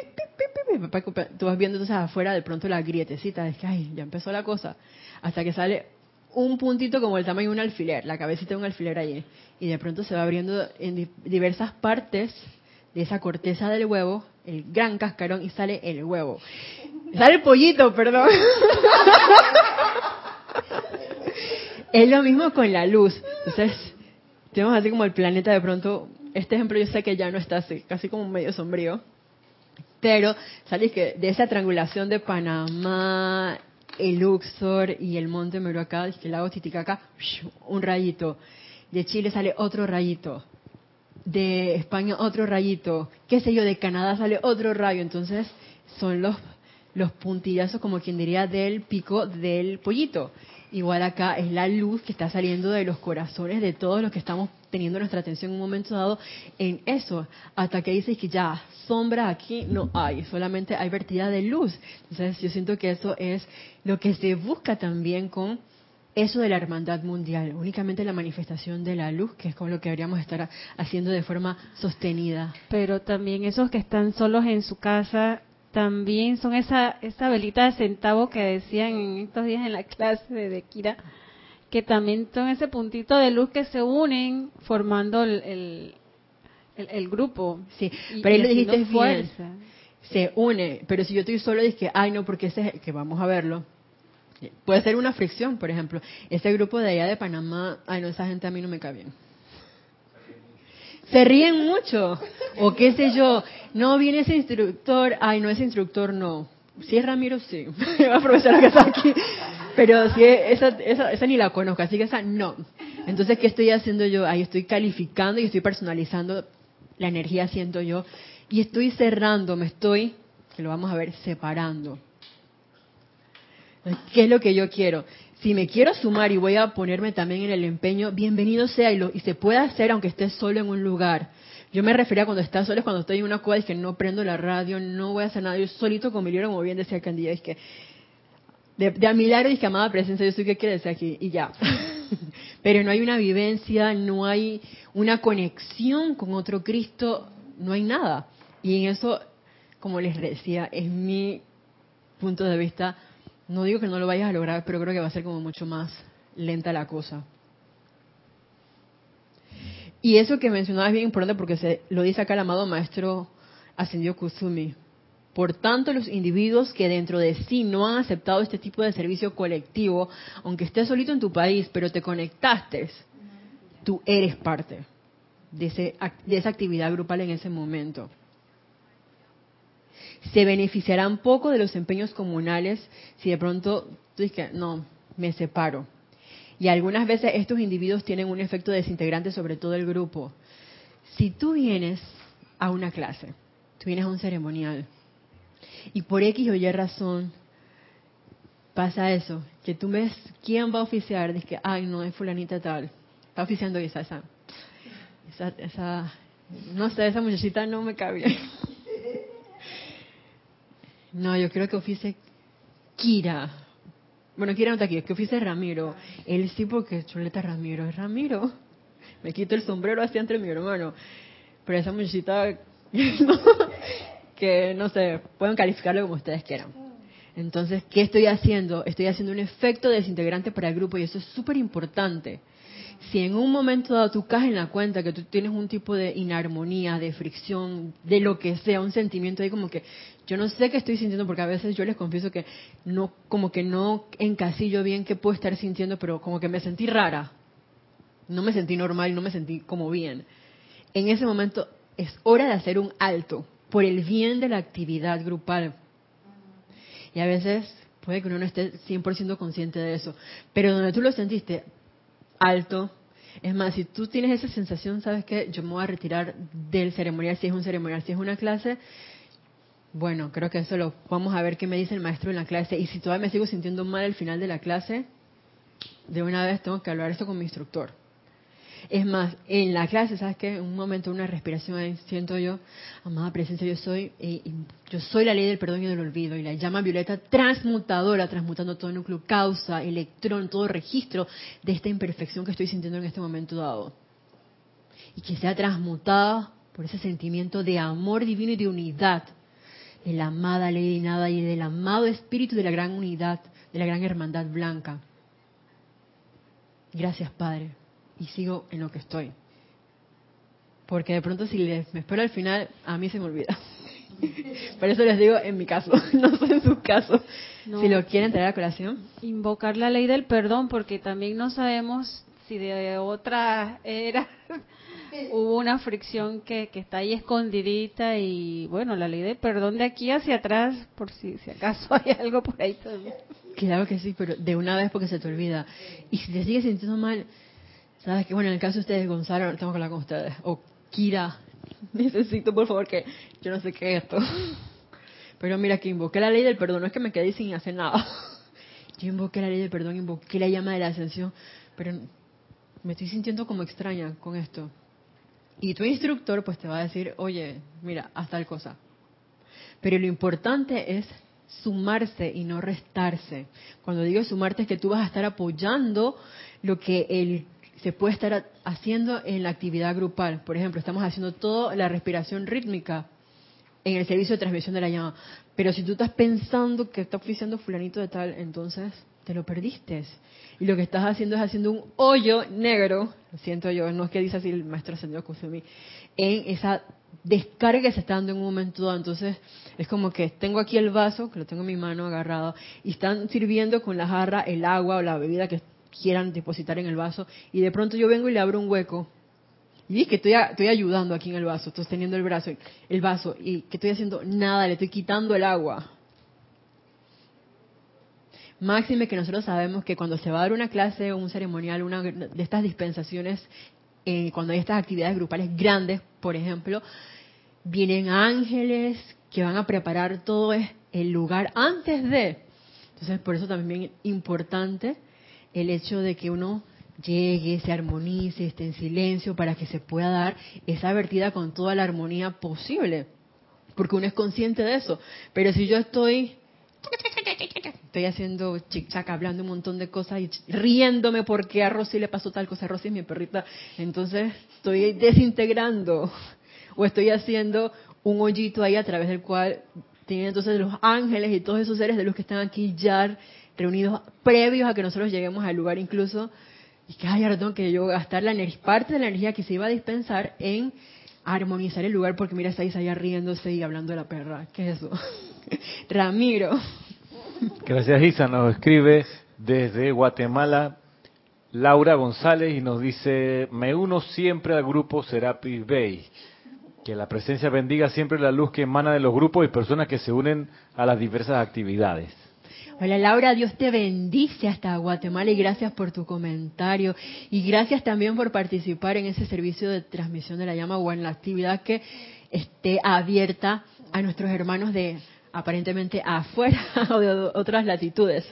tú vas viendo entonces afuera de pronto la grietecita, es que, ay, ya empezó la cosa, hasta que sale un puntito como el tamaño de un alfiler, la cabecita de un alfiler allí. Y de pronto se va abriendo en diversas partes de esa corteza del huevo, el gran cascarón, y sale el huevo. Sale el pollito, perdón. es lo mismo con la luz. Entonces, tenemos así como el planeta de pronto. Este ejemplo yo sé que ya no está así, casi como medio sombrío. Pero, ¿sabes que de esa triangulación de Panamá, el Luxor y el Monte Meru acá, el lago Titicaca, un rayito. De Chile sale otro rayito. De España otro rayito. Qué sé yo, de Canadá sale otro rayo. Entonces son los, los puntillazos, como quien diría, del pico del pollito. Igual acá es la luz que está saliendo de los corazones de todos los que estamos teniendo nuestra atención en un momento dado en eso, hasta que dices que ya, sombra aquí no hay, solamente hay vertida de luz. Entonces yo siento que eso es lo que se busca también con eso de la hermandad mundial, únicamente la manifestación de la luz, que es con lo que deberíamos estar haciendo de forma sostenida. Pero también esos que están solos en su casa también son esa, esa velita de centavo que decían en estos días en la clase de, Kira, que también son ese puntito de luz que se unen formando el, el, grupo. Sí, pero ahí lo dijiste fuerza. Se une, pero si yo estoy solo, dije, ay no, porque ese, que vamos a verlo, puede ser una fricción, por ejemplo. Ese grupo de allá de Panamá, ay no, esa gente a mí no me cae bien se ríen mucho. O qué sé yo, no viene ese instructor, ay, no, ese instructor no. Si es Ramiro, sí. Va a aprovechar que está aquí. Pero si esa, esa, esa ni la conozco, así que esa no. Entonces, ¿qué estoy haciendo yo? Ahí estoy calificando y estoy personalizando la energía, siento yo. Y estoy cerrando, me estoy, que lo vamos a ver, separando. ¿Qué es lo que yo quiero? si me quiero sumar y voy a ponerme también en el empeño, bienvenido sea y, lo, y se puede hacer aunque esté solo en un lugar. Yo me refería cuando estás solo, es cuando estoy en una cueva y que no prendo la radio, no voy a hacer nada, yo solito con mi libro, como bien decía Candida, es que de, de a milagro que amada presencia, yo soy que quiere decir aquí y ya. Pero no hay una vivencia, no hay una conexión con otro Cristo, no hay nada. Y en eso, como les decía, es mi punto de vista. No digo que no lo vayas a lograr, pero creo que va a ser como mucho más lenta la cosa. Y eso que mencionaba es bien importante porque se lo dice acá el amado maestro Ascendió Kusumi. Por tanto, los individuos que dentro de sí no han aceptado este tipo de servicio colectivo, aunque estés solito en tu país, pero te conectaste, tú eres parte de, ese, de esa actividad grupal en ese momento. Se beneficiarán poco de los empeños comunales si de pronto tú dices, no, me separo. Y algunas veces estos individuos tienen un efecto desintegrante sobre todo el grupo. Si tú vienes a una clase, tú vienes a un ceremonial, y por X o Y razón pasa eso, que tú ves quién va a oficiar, dices que, ay, no, es fulanita tal, está oficiando esa, esa, esa, no sé, esa muchachita no me cabe. No, yo creo que oficie Kira. Bueno, no está aquí, que oficie Ramiro. Él sí, porque chuleta Ramiro es Ramiro. Me quito el sombrero así entre mi hermano. Pero esa muchachita, que no sé, pueden calificarlo como ustedes quieran. Entonces, ¿qué estoy haciendo? Estoy haciendo un efecto desintegrante para el grupo y eso es súper importante. Si en un momento dado tú caes en la cuenta que tú tienes un tipo de inarmonía, de fricción, de lo que sea, un sentimiento ahí como que yo no sé qué estoy sintiendo porque a veces yo les confieso que no, como que no encasillo bien qué puedo estar sintiendo, pero como que me sentí rara. No me sentí normal, no me sentí como bien. En ese momento es hora de hacer un alto por el bien de la actividad grupal. Y a veces puede que uno no esté 100% consciente de eso, pero donde tú lo sentiste alto, es más, si tú tienes esa sensación, sabes que yo me voy a retirar del ceremonial, si es un ceremonial, si es una clase, bueno, creo que eso lo vamos a ver qué me dice el maestro en la clase. Y si todavía me sigo sintiendo mal al final de la clase, de una vez tengo que hablar esto con mi instructor. Es más, en la clase, ¿sabes qué? En un momento, una respiración siento yo, amada presencia, yo soy, eh, yo soy la ley del perdón y del olvido, y la llama violeta transmutadora, transmutando todo núcleo, causa, electrón, todo registro de esta imperfección que estoy sintiendo en este momento dado. Y que sea transmutada por ese sentimiento de amor divino y de unidad de la amada ley de nada y del amado espíritu de la gran unidad, de la gran hermandad blanca. Gracias, Padre y sigo en lo que estoy. Porque de pronto si les, me espero al final, a mí se me olvida. Por eso les digo en mi caso, no sé en su caso. Si lo quieren traer a colación. Invocar la ley del perdón, porque también no sabemos si de otra era hubo una fricción que, que está ahí escondidita y bueno, la ley del perdón de aquí hacia atrás, por si, si acaso hay algo por ahí también. Claro que sí, pero de una vez porque se te olvida. Y si te sigues sintiendo mal, Sabes que, bueno, en el caso de ustedes, Gonzalo, tengo que hablar con ustedes. O Kira, necesito por favor que yo no sé qué es esto. Pero mira, que invoqué la ley del perdón, no es que me quedé sin hacer nada. Yo invoqué la ley del perdón, invoqué la llama de la ascensión, pero me estoy sintiendo como extraña con esto. Y tu instructor pues te va a decir, oye, mira, haz tal cosa. Pero lo importante es sumarse y no restarse. Cuando digo sumarte es que tú vas a estar apoyando lo que el se puede estar haciendo en la actividad grupal. Por ejemplo, estamos haciendo toda la respiración rítmica en el servicio de transmisión de la llama. Pero si tú estás pensando que está oficiando fulanito de tal, entonces te lo perdiste. Y lo que estás haciendo es haciendo un hoyo negro, lo siento yo, no es que dice así el maestro Ascendido Kusumi, en esa descarga que se está dando en un momento dado. Entonces, es como que tengo aquí el vaso, que lo tengo en mi mano agarrado, y están sirviendo con la jarra el agua o la bebida que quieran depositar en el vaso y de pronto yo vengo y le abro un hueco y es que estoy, estoy ayudando aquí en el vaso, estoy teniendo el brazo, el vaso y que estoy haciendo nada, le estoy quitando el agua. Máxime que nosotros sabemos que cuando se va a dar una clase o un ceremonial, una de estas dispensaciones, eh, cuando hay estas actividades grupales grandes, por ejemplo, vienen ángeles que van a preparar todo el lugar antes de. Entonces, por eso también es importante el hecho de que uno llegue, se armonice, esté en silencio para que se pueda dar esa vertida con toda la armonía posible. Porque uno es consciente de eso. Pero si yo estoy estoy haciendo chic-chac, hablando un montón de cosas y riéndome porque a Rosy le pasó tal cosa. Rosy es mi perrita. Entonces estoy desintegrando o estoy haciendo un hoyito ahí a través del cual tienen entonces los ángeles y todos esos seres de los que están aquí ya reunidos previos a que nosotros lleguemos al lugar incluso. Y que, ay, ahora tengo que yo gastar la parte de la energía que se iba a dispensar en armonizar el lugar porque mira, está allá riéndose y hablando de la perra. ¿Qué es eso? Ramiro. Gracias, Isa. Nos escribe desde Guatemala Laura González y nos dice, me uno siempre al grupo Serapis Bay. Que la presencia bendiga siempre la luz que emana de los grupos y personas que se unen a las diversas actividades. Hola Laura, Dios te bendice hasta Guatemala y gracias por tu comentario y gracias también por participar en ese servicio de transmisión de la llama o en la actividad que esté abierta a nuestros hermanos de aparentemente afuera o de otras latitudes.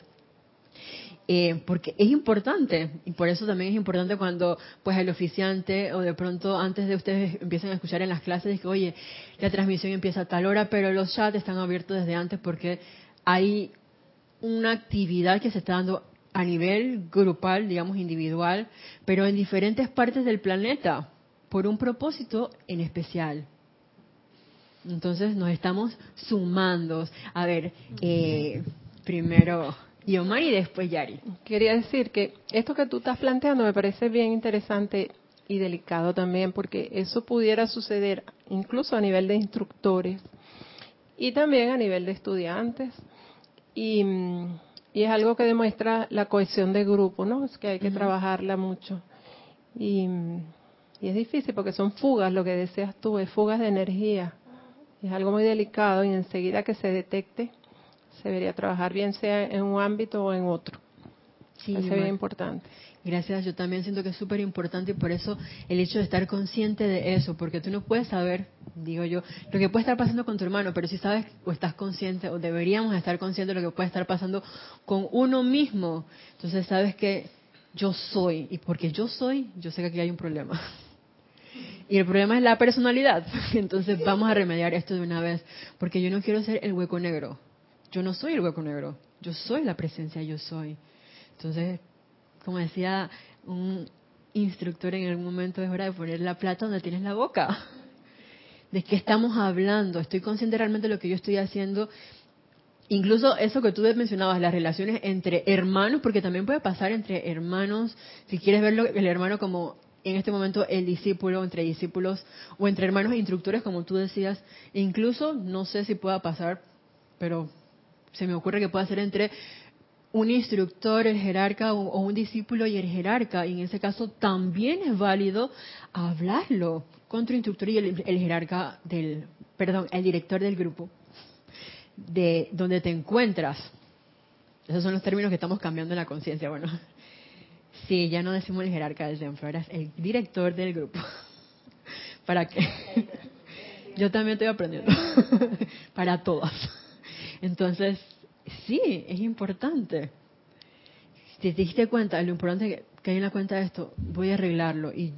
Eh, porque es importante y por eso también es importante cuando pues el oficiante o de pronto antes de ustedes empiezan a escuchar en las clases que oye la transmisión empieza a tal hora pero los chats están abiertos desde antes porque hay una actividad que se está dando a nivel grupal digamos individual pero en diferentes partes del planeta por un propósito en especial entonces nos estamos sumando. A ver, eh, primero Yomar y después Yari. Quería decir que esto que tú estás planteando me parece bien interesante y delicado también, porque eso pudiera suceder incluso a nivel de instructores y también a nivel de estudiantes. Y, es algo que demuestra la cohesión de grupo, ¿no? Es que hay que trabajarla mucho. Y, y es difícil porque son fugas, lo que deseas tú, es fugas de energía. Es algo muy delicado y enseguida que se detecte, se debería trabajar bien sea en un ámbito o en otro. Sí, es bien importante. Gracias, yo también siento que es súper importante y por eso el hecho de estar consciente de eso, porque tú no puedes saber, digo yo, lo que puede estar pasando con tu hermano, pero si sabes o estás consciente o deberíamos estar conscientes de lo que puede estar pasando con uno mismo, entonces sabes que yo soy y porque yo soy, yo sé que aquí hay un problema. Y el problema es la personalidad. Entonces vamos a remediar esto de una vez, porque yo no quiero ser el hueco negro. Yo no soy el hueco negro. Yo soy la presencia, yo soy. Entonces, como decía un instructor en algún momento, es hora de poner la plata donde tienes la boca. ¿De qué estamos hablando? ¿Estoy consciente realmente de lo que yo estoy haciendo? Incluso eso que tú mencionabas, las relaciones entre hermanos, porque también puede pasar entre hermanos, si quieres verlo, el hermano como en este momento el discípulo, entre discípulos o entre hermanos e instructores, como tú decías, incluso no sé si pueda pasar, pero se me ocurre que pueda ser entre un instructor, el jerarca, o, un discípulo y el jerarca. Y en ese caso también es válido hablarlo con tu instructor y el, jerarca del, perdón, el director del grupo, de donde te encuentras. Esos son los términos que estamos cambiando en la conciencia. Bueno, Sí, ya no decimos el jerarca del templo, ahora es el director del grupo. ¿Para qué? Yo también estoy aprendiendo. Para todas. Entonces, sí, es importante. Te diste cuenta, lo importante que hay en la cuenta de esto, voy a arreglarlo y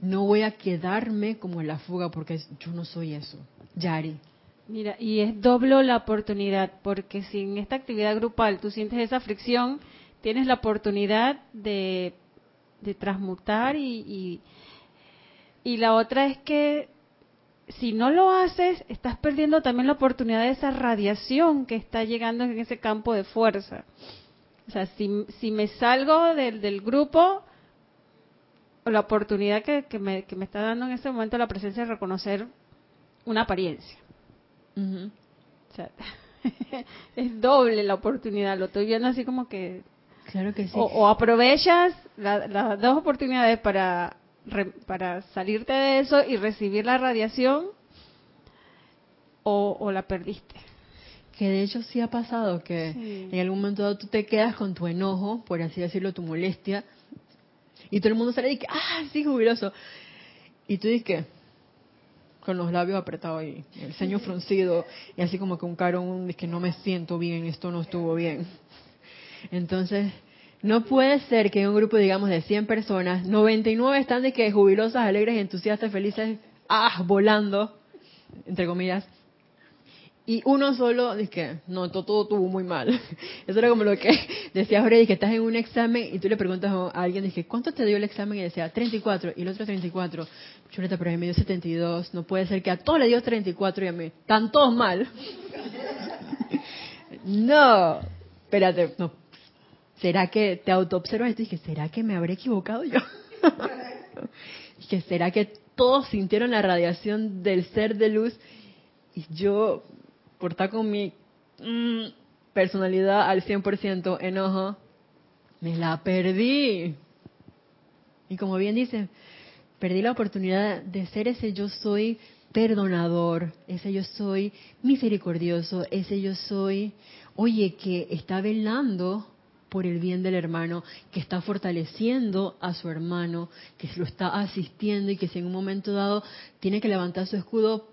no voy a quedarme como en la fuga porque yo no soy eso. Yari. Mira, y es doble la oportunidad, porque si en esta actividad grupal tú sientes esa fricción, tienes la oportunidad de, transmutar y, y, la otra es que si no lo haces, estás perdiendo también la oportunidad de esa radiación que está llegando en ese campo de fuerza. O sea, si, si me salgo del, del grupo, la oportunidad que, que, me, que me está dando en ese momento la presencia de reconocer una apariencia. o sea, es doble la oportunidad, lo estoy viendo así como que Claro que sí. O, aprovechas las dos oportunidades para, para salirte de eso y recibir la radiación o, la perdiste. Que de hecho sí ha pasado que en algún momento tú te quedas con tu enojo, por así decirlo, tu molestia, y todo el mundo sale y dice, ah, sí, jubiloso. Y tú dices, con los labios apretados y el ceño fruncido, y así como que un caro, un, que no me siento bien, esto no estuvo bien. Entonces, No puede ser que en un grupo, digamos, de 100 personas, 99 están de que jubilosas, alegres, entusiastas, felices, ah, volando, entre comillas, y uno solo dice no, todo, todo tuvo muy mal. Eso era como lo que decía Freddy, que estás en un examen y tú le preguntas a alguien, dije, ¿cuánto te dio el examen? Y decía, 34, y el otro 34. Chuleta, pero a mí me dio 72, no puede ser que a todos le dio 34 y a mí, están todos mal. no, espérate, no. ¿Será que te autoobservas y dije, ¿será que me habré equivocado yo? dije, ¿será que todos sintieron la radiación del ser de luz y yo por estar con mi mm, personalidad al 100% enojo, me la perdí. Y como bien dice, perdí la oportunidad de ser ese yo soy perdonador, ese yo soy misericordioso, ese yo soy, oye, que está velando por el bien del hermano, que está fortaleciendo a su hermano, que lo está asistiendo y que si en un momento dado tiene que levantar su escudo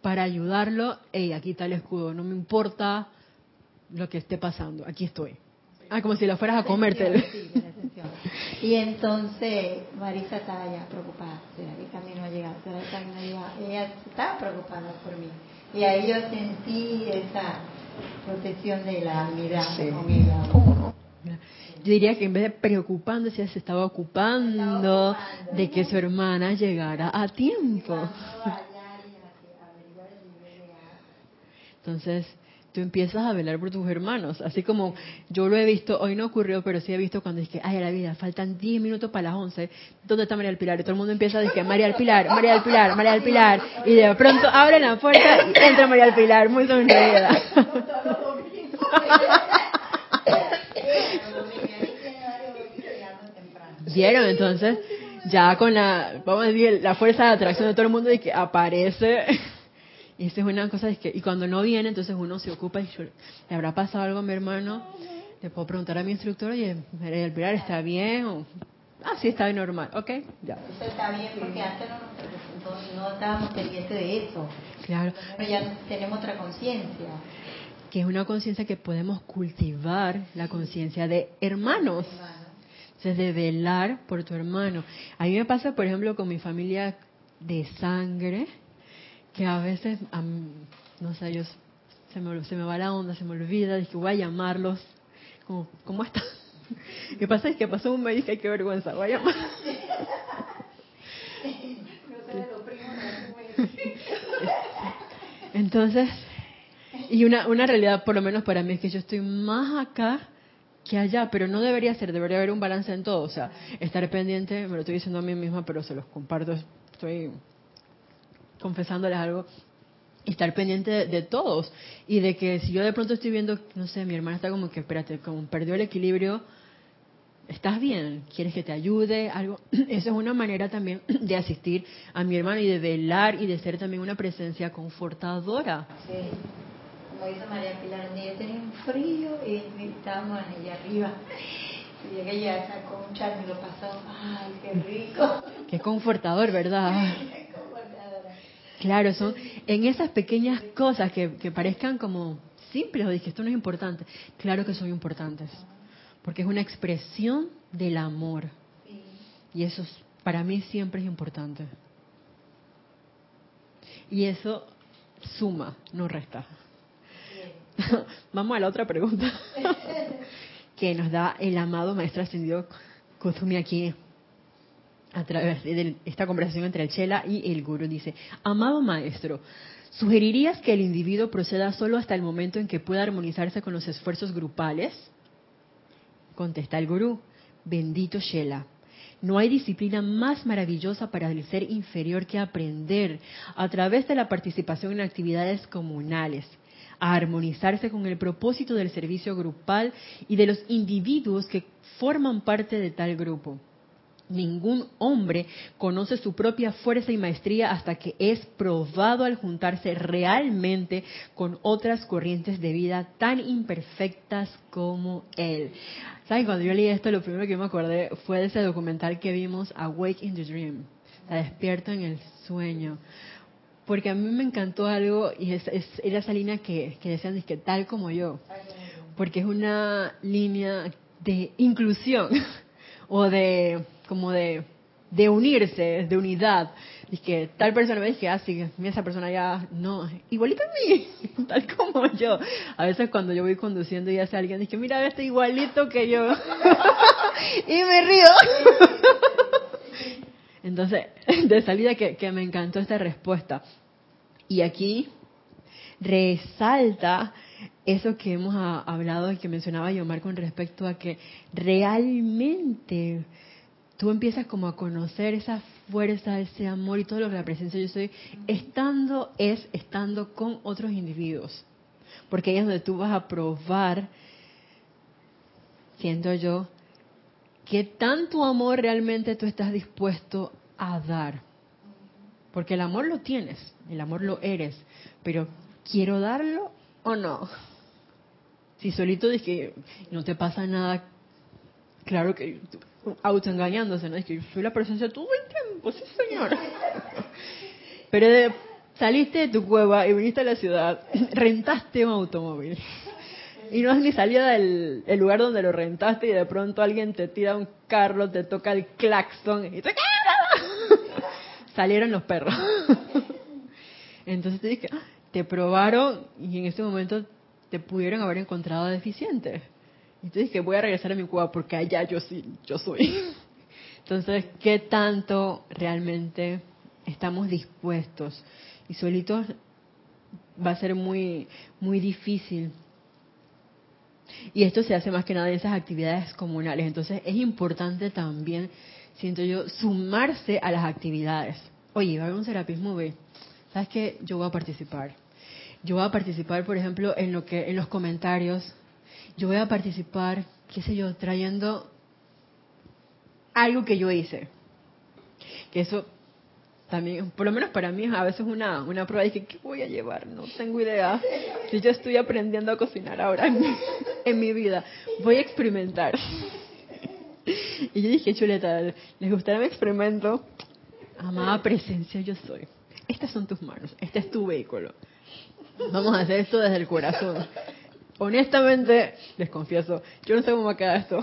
para ayudarlo, hey, aquí está el escudo, no me importa lo que esté pasando, aquí estoy. Ah, como si lo fueras a comerte. y entonces Marisa estaba ya preocupada, ¿será que camino a llegar? ¿Será que camino a llegar? Ella estaba preocupada por mí. Y ahí yo sentí esa protección de la mirada Yo diría que en vez de preocupándose, se estaba ocupando de que su hermana llegara a tiempo. Entonces, tú empiezas a velar por tus hermanos. Así como yo lo he visto, hoy no ocurrió, pero sí he visto cuando que ay, a la vida, faltan 10 minutos para las 11. ¿Dónde está María del Pilar? Y todo el mundo empieza a decir, María del Pilar, María del Pilar, María del Pilar. Y de pronto abren la puerta y entra María del Pilar, muy sonreída. ¿Vieron? Entonces, ya con la, vamos a decir, la fuerza de atracción de todo el mundo y que aparece y esa es una cosa, es que, y cuando no viene, entonces uno se ocupa y ¿le habrá pasado algo a mi hermano? Le puedo preguntar a mi instructor, oye, el pilar está bien, o, ah, sí, está bien normal, ok, ya. Eso está bien, porque antes no, no estábamos pendientes de eso. Claro. Pero ya tenemos otra conciencia. Que es una conciencia que podemos cultivar, la conciencia de hermanos. Entonces, de velar por tu hermano. A mí me pasa, por ejemplo, con mi familia de sangre, que a veces, no sé, yo, se, me, se me va la onda, se me olvida, dije, voy a llamarlos, como, ¿cómo están? ¿Qué pasa? Es que pasó un mes y dije, qué vergüenza, voy a llamar. Entonces, y una, una realidad, por lo menos para mí, es que yo estoy más acá que allá, pero no debería ser, debería haber un balance en todo. O sea, estar pendiente, me lo estoy diciendo a mí misma, pero se los comparto, estoy confesándoles algo, estar pendiente de, todos. Y de que si yo de pronto estoy viendo, no sé, mi hermana está como que, espérate, como perdió el equilibrio, ¿estás bien? ¿Quieres que te ayude? Algo. Eso es una manera también de asistir a mi hermano y de velar y de ser también una presencia confortadora. Sí. Como dice María Pilar, yo tenía un frío y estábamos allá arriba. Y llegué ya sacó un char y lo pasó. ¡Ay, qué rico! Qué confortador, ¿verdad? Claro, son en esas pequeñas cosas que, parezcan como simples o que esto no es importante. Claro que son importantes, porque es una expresión del amor. Y eso para mí siempre es importante. Y eso suma, no resta. Vamos a la otra pregunta que nos da el amado Maestro Ascendido Kuzumi aquí a través de esta conversación entre el Chela y el Guru. Dice, amado maestro, ¿sugerirías que el individuo proceda solo hasta el momento en que pueda armonizarse con los esfuerzos grupales? Contesta el Gurú, bendito Shela. No hay disciplina más maravillosa para el ser inferior que aprender a través de la participación en actividades comunales a armonizarse con el propósito del servicio grupal y de los individuos que forman parte de tal grupo Ningún hombre conoce su propia fuerza y maestría hasta que es probado al juntarse realmente con otras corrientes de vida tan imperfectas como él. ¿Saben? Cuando yo leí esto, lo primero que me acordé fue de ese documental que vimos, Awake in the Dream, La despierto en el sueño. Porque a mí me encantó algo y es, era esa línea que, que decían, que tal como yo. Porque es una línea de inclusión o de como de, de unirse, de unidad. Y que tal persona me dice, ah, sí, esa persona ya no, igualito a mí, tal como yo. A veces cuando yo voy conduciendo y hace alguien, dice, mira, este igualito que yo. y me río. Entonces, de salida que, que me encantó esta respuesta. Y aquí resalta eso que hemos hablado y que mencionaba Yomar con respecto a que realmente tú empiezas como a conocer esa fuerza, ese amor y todo lo que la presencia yo soy, estando es estando con otros individuos. Porque ahí es donde tú vas a probar, siento yo, qué tanto amor realmente tú estás dispuesto a dar. Porque el amor lo tienes, el amor lo eres, pero ¿quiero darlo o no? Si solito dices que no te pasa nada, claro que autoengañándose, ¿no? Es que yo soy la presencia todo el tiempo, sí señor. Pero de- saliste de tu cueva y viniste a la ciudad, rentaste un automóvil. Y no has ni salido del el lugar donde lo rentaste y de pronto alguien te tira un carro, te toca el claxon y te salieron los perros. Entonces te dije, "Ah, te probaron y en ese momento te pudieron haber encontrado deficiente. Y dices que voy a regresar a mi cueva porque allá yo sí, yo soy. Entonces, ¿qué tanto realmente estamos dispuestos? Y solitos va a ser muy, muy difícil. Y esto se hace más que nada en esas actividades comunales. Entonces, es importante también, siento yo, sumarse a las actividades. Oye, va a haber un serapismo B. ¿Sabes qué? Yo voy a participar. Yo voy a participar, por ejemplo, en lo que en los comentarios. Yo voy a participar, qué sé yo, trayendo algo que yo hice. Que eso también, por lo menos para mí, a veces una, una prueba de ¿qué voy a llevar? No tengo idea. Yo estoy aprendiendo a cocinar ahora en mi, en mi vida, voy a experimentar. Y yo dije, chuleta, ¿les gustará mi experimento? Amada presencia, yo soy. Estas son tus manos, este es tu vehículo. Vamos a hacer esto desde el corazón. Honestamente, les confieso, yo no sé cómo va a quedar esto.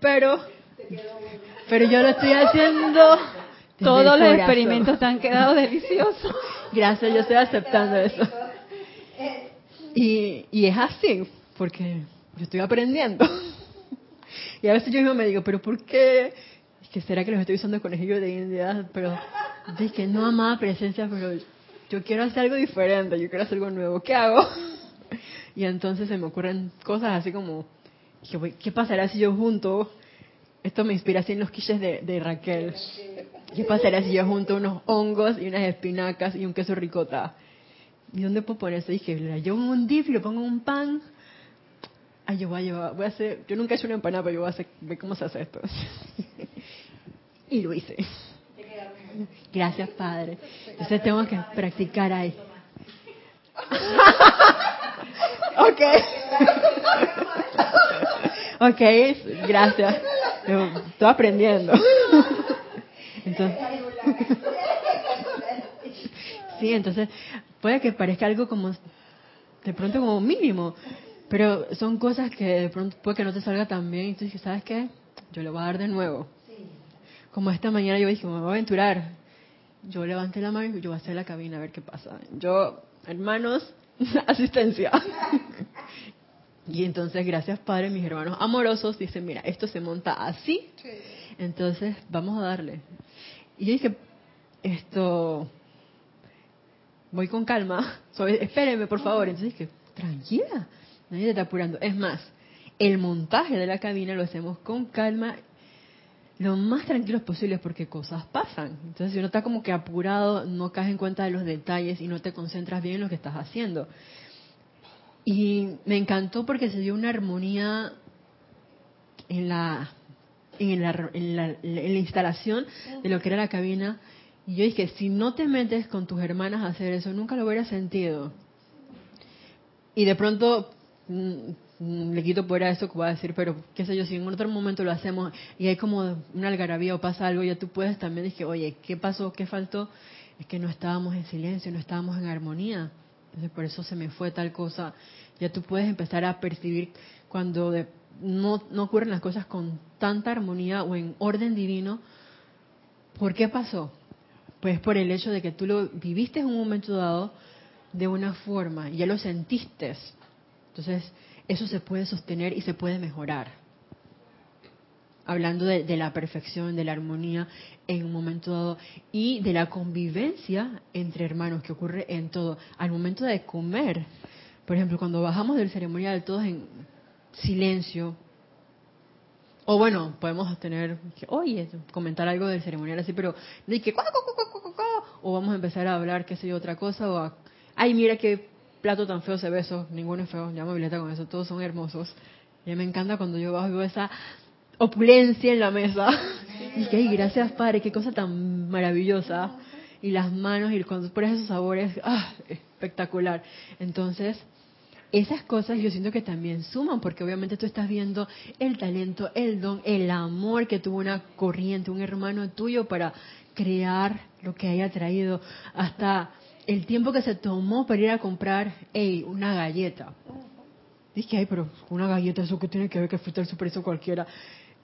Pero, pero yo lo estoy haciendo. desde Todos los experimentos te han quedado deliciosos. Gracias, yo estoy aceptando eso. Y, y es así, porque yo estoy aprendiendo. Y a veces yo mismo me digo, ¿pero por qué? Es que será que los estoy usando conejillos de India, pero dije, no amada presencia, pero yo quiero hacer algo diferente, yo quiero hacer algo nuevo, ¿qué hago? Y entonces se me ocurren cosas así como, dije, "Güey, ¿qué pasará si yo junto? Esto me inspira así en los quiches de, de Raquel. ¿Qué pasará si yo junto unos hongos y unas espinacas y un queso ricota? ¿Y dónde puedo poner eso? Dije, la llevo un dip lo pongo en un pan. Ay, yo voy a llevar, voy a hacer, yo nunca he hecho una empanada, pero yo voy a hacer, ver cómo se hace esto. y lo hice. Gracias, Padre. Entonces tengo que practicar ahí. ok. ok, gracias. Estoy aprendiendo. Entonces, sí, entonces puede que parezca algo como de pronto como mínimo, pero son cosas que de pronto puede que no te salga tan bien y tú dices, ¿sabes qué? Yo lo voy a dar de nuevo. Como esta mañana yo dije, me voy a aventurar. Yo levanté la mano y yo voy a hacer la cabina a ver qué pasa. Yo, hermanos, asistencia. y entonces, gracias Padre, mis hermanos amorosos dicen, mira, esto se monta así, entonces vamos a darle. Y yo dije, esto, voy con calma, espérenme por favor. Entonces dije, tranquila, nadie te está apurando. Es más, el montaje de la cabina lo hacemos con calma, lo más tranquilos posibles porque cosas pasan. Entonces si uno está como que apurado, no caes en cuenta de los detalles y no te concentras bien en lo que estás haciendo. Y me encantó porque se dio una armonía en la en la, en la, en la instalación de lo que era la cabina. Y yo dije, si no te metes con tus hermanas a hacer eso, nunca lo hubieras sentido. Y de pronto le quito fuera eso que voy a decir, pero qué sé yo, si en otro momento lo hacemos y hay como una algarabía o pasa algo, ya tú puedes también decir, oye, ¿qué pasó? ¿Qué faltó? Es que no estábamos en silencio, no estábamos en armonía. Entonces por eso se me fue tal cosa. Ya tú puedes empezar a percibir cuando de, no, no ocurren las cosas con tanta armonía o en orden divino, ¿por qué pasó? Pues por el hecho de que tú lo viviste en un momento dado de una forma ya lo sentiste. Entonces, eso se puede sostener y se puede mejorar. Hablando de, de la perfección, de la armonía en un momento dado y de la convivencia entre hermanos que ocurre en todo. Al momento de comer, por ejemplo, cuando bajamos del ceremonial todos en silencio, o bueno, podemos tener, que, oye, comentar algo del ceremonial así, pero que, "Cuac, cuac, cuac, cuac, cuac, cuac", o vamos a empezar a hablar, qué sé yo, otra cosa, o a, ay, mira qué plato tan feo se ve eso, ninguno es feo, me habilita con eso, todos son hermosos. Y me encanta cuando yo bajo veo esa opulencia en la mesa. Y que, ay, gracias Padre, qué cosa tan maravillosa. Y las manos, y cuando pones esos sabores, ah, espectacular. Entonces, esas cosas yo siento que también suman, porque obviamente tú estás viendo el talento, el don, el amor que tuvo una corriente, un hermano tuyo para crear lo que haya traído, hasta el tiempo que se tomó para ir a comprar, hey, una galleta. Dije, ay, pero una galleta, ¿eso que tiene que ver que fuiste al super eso cualquiera?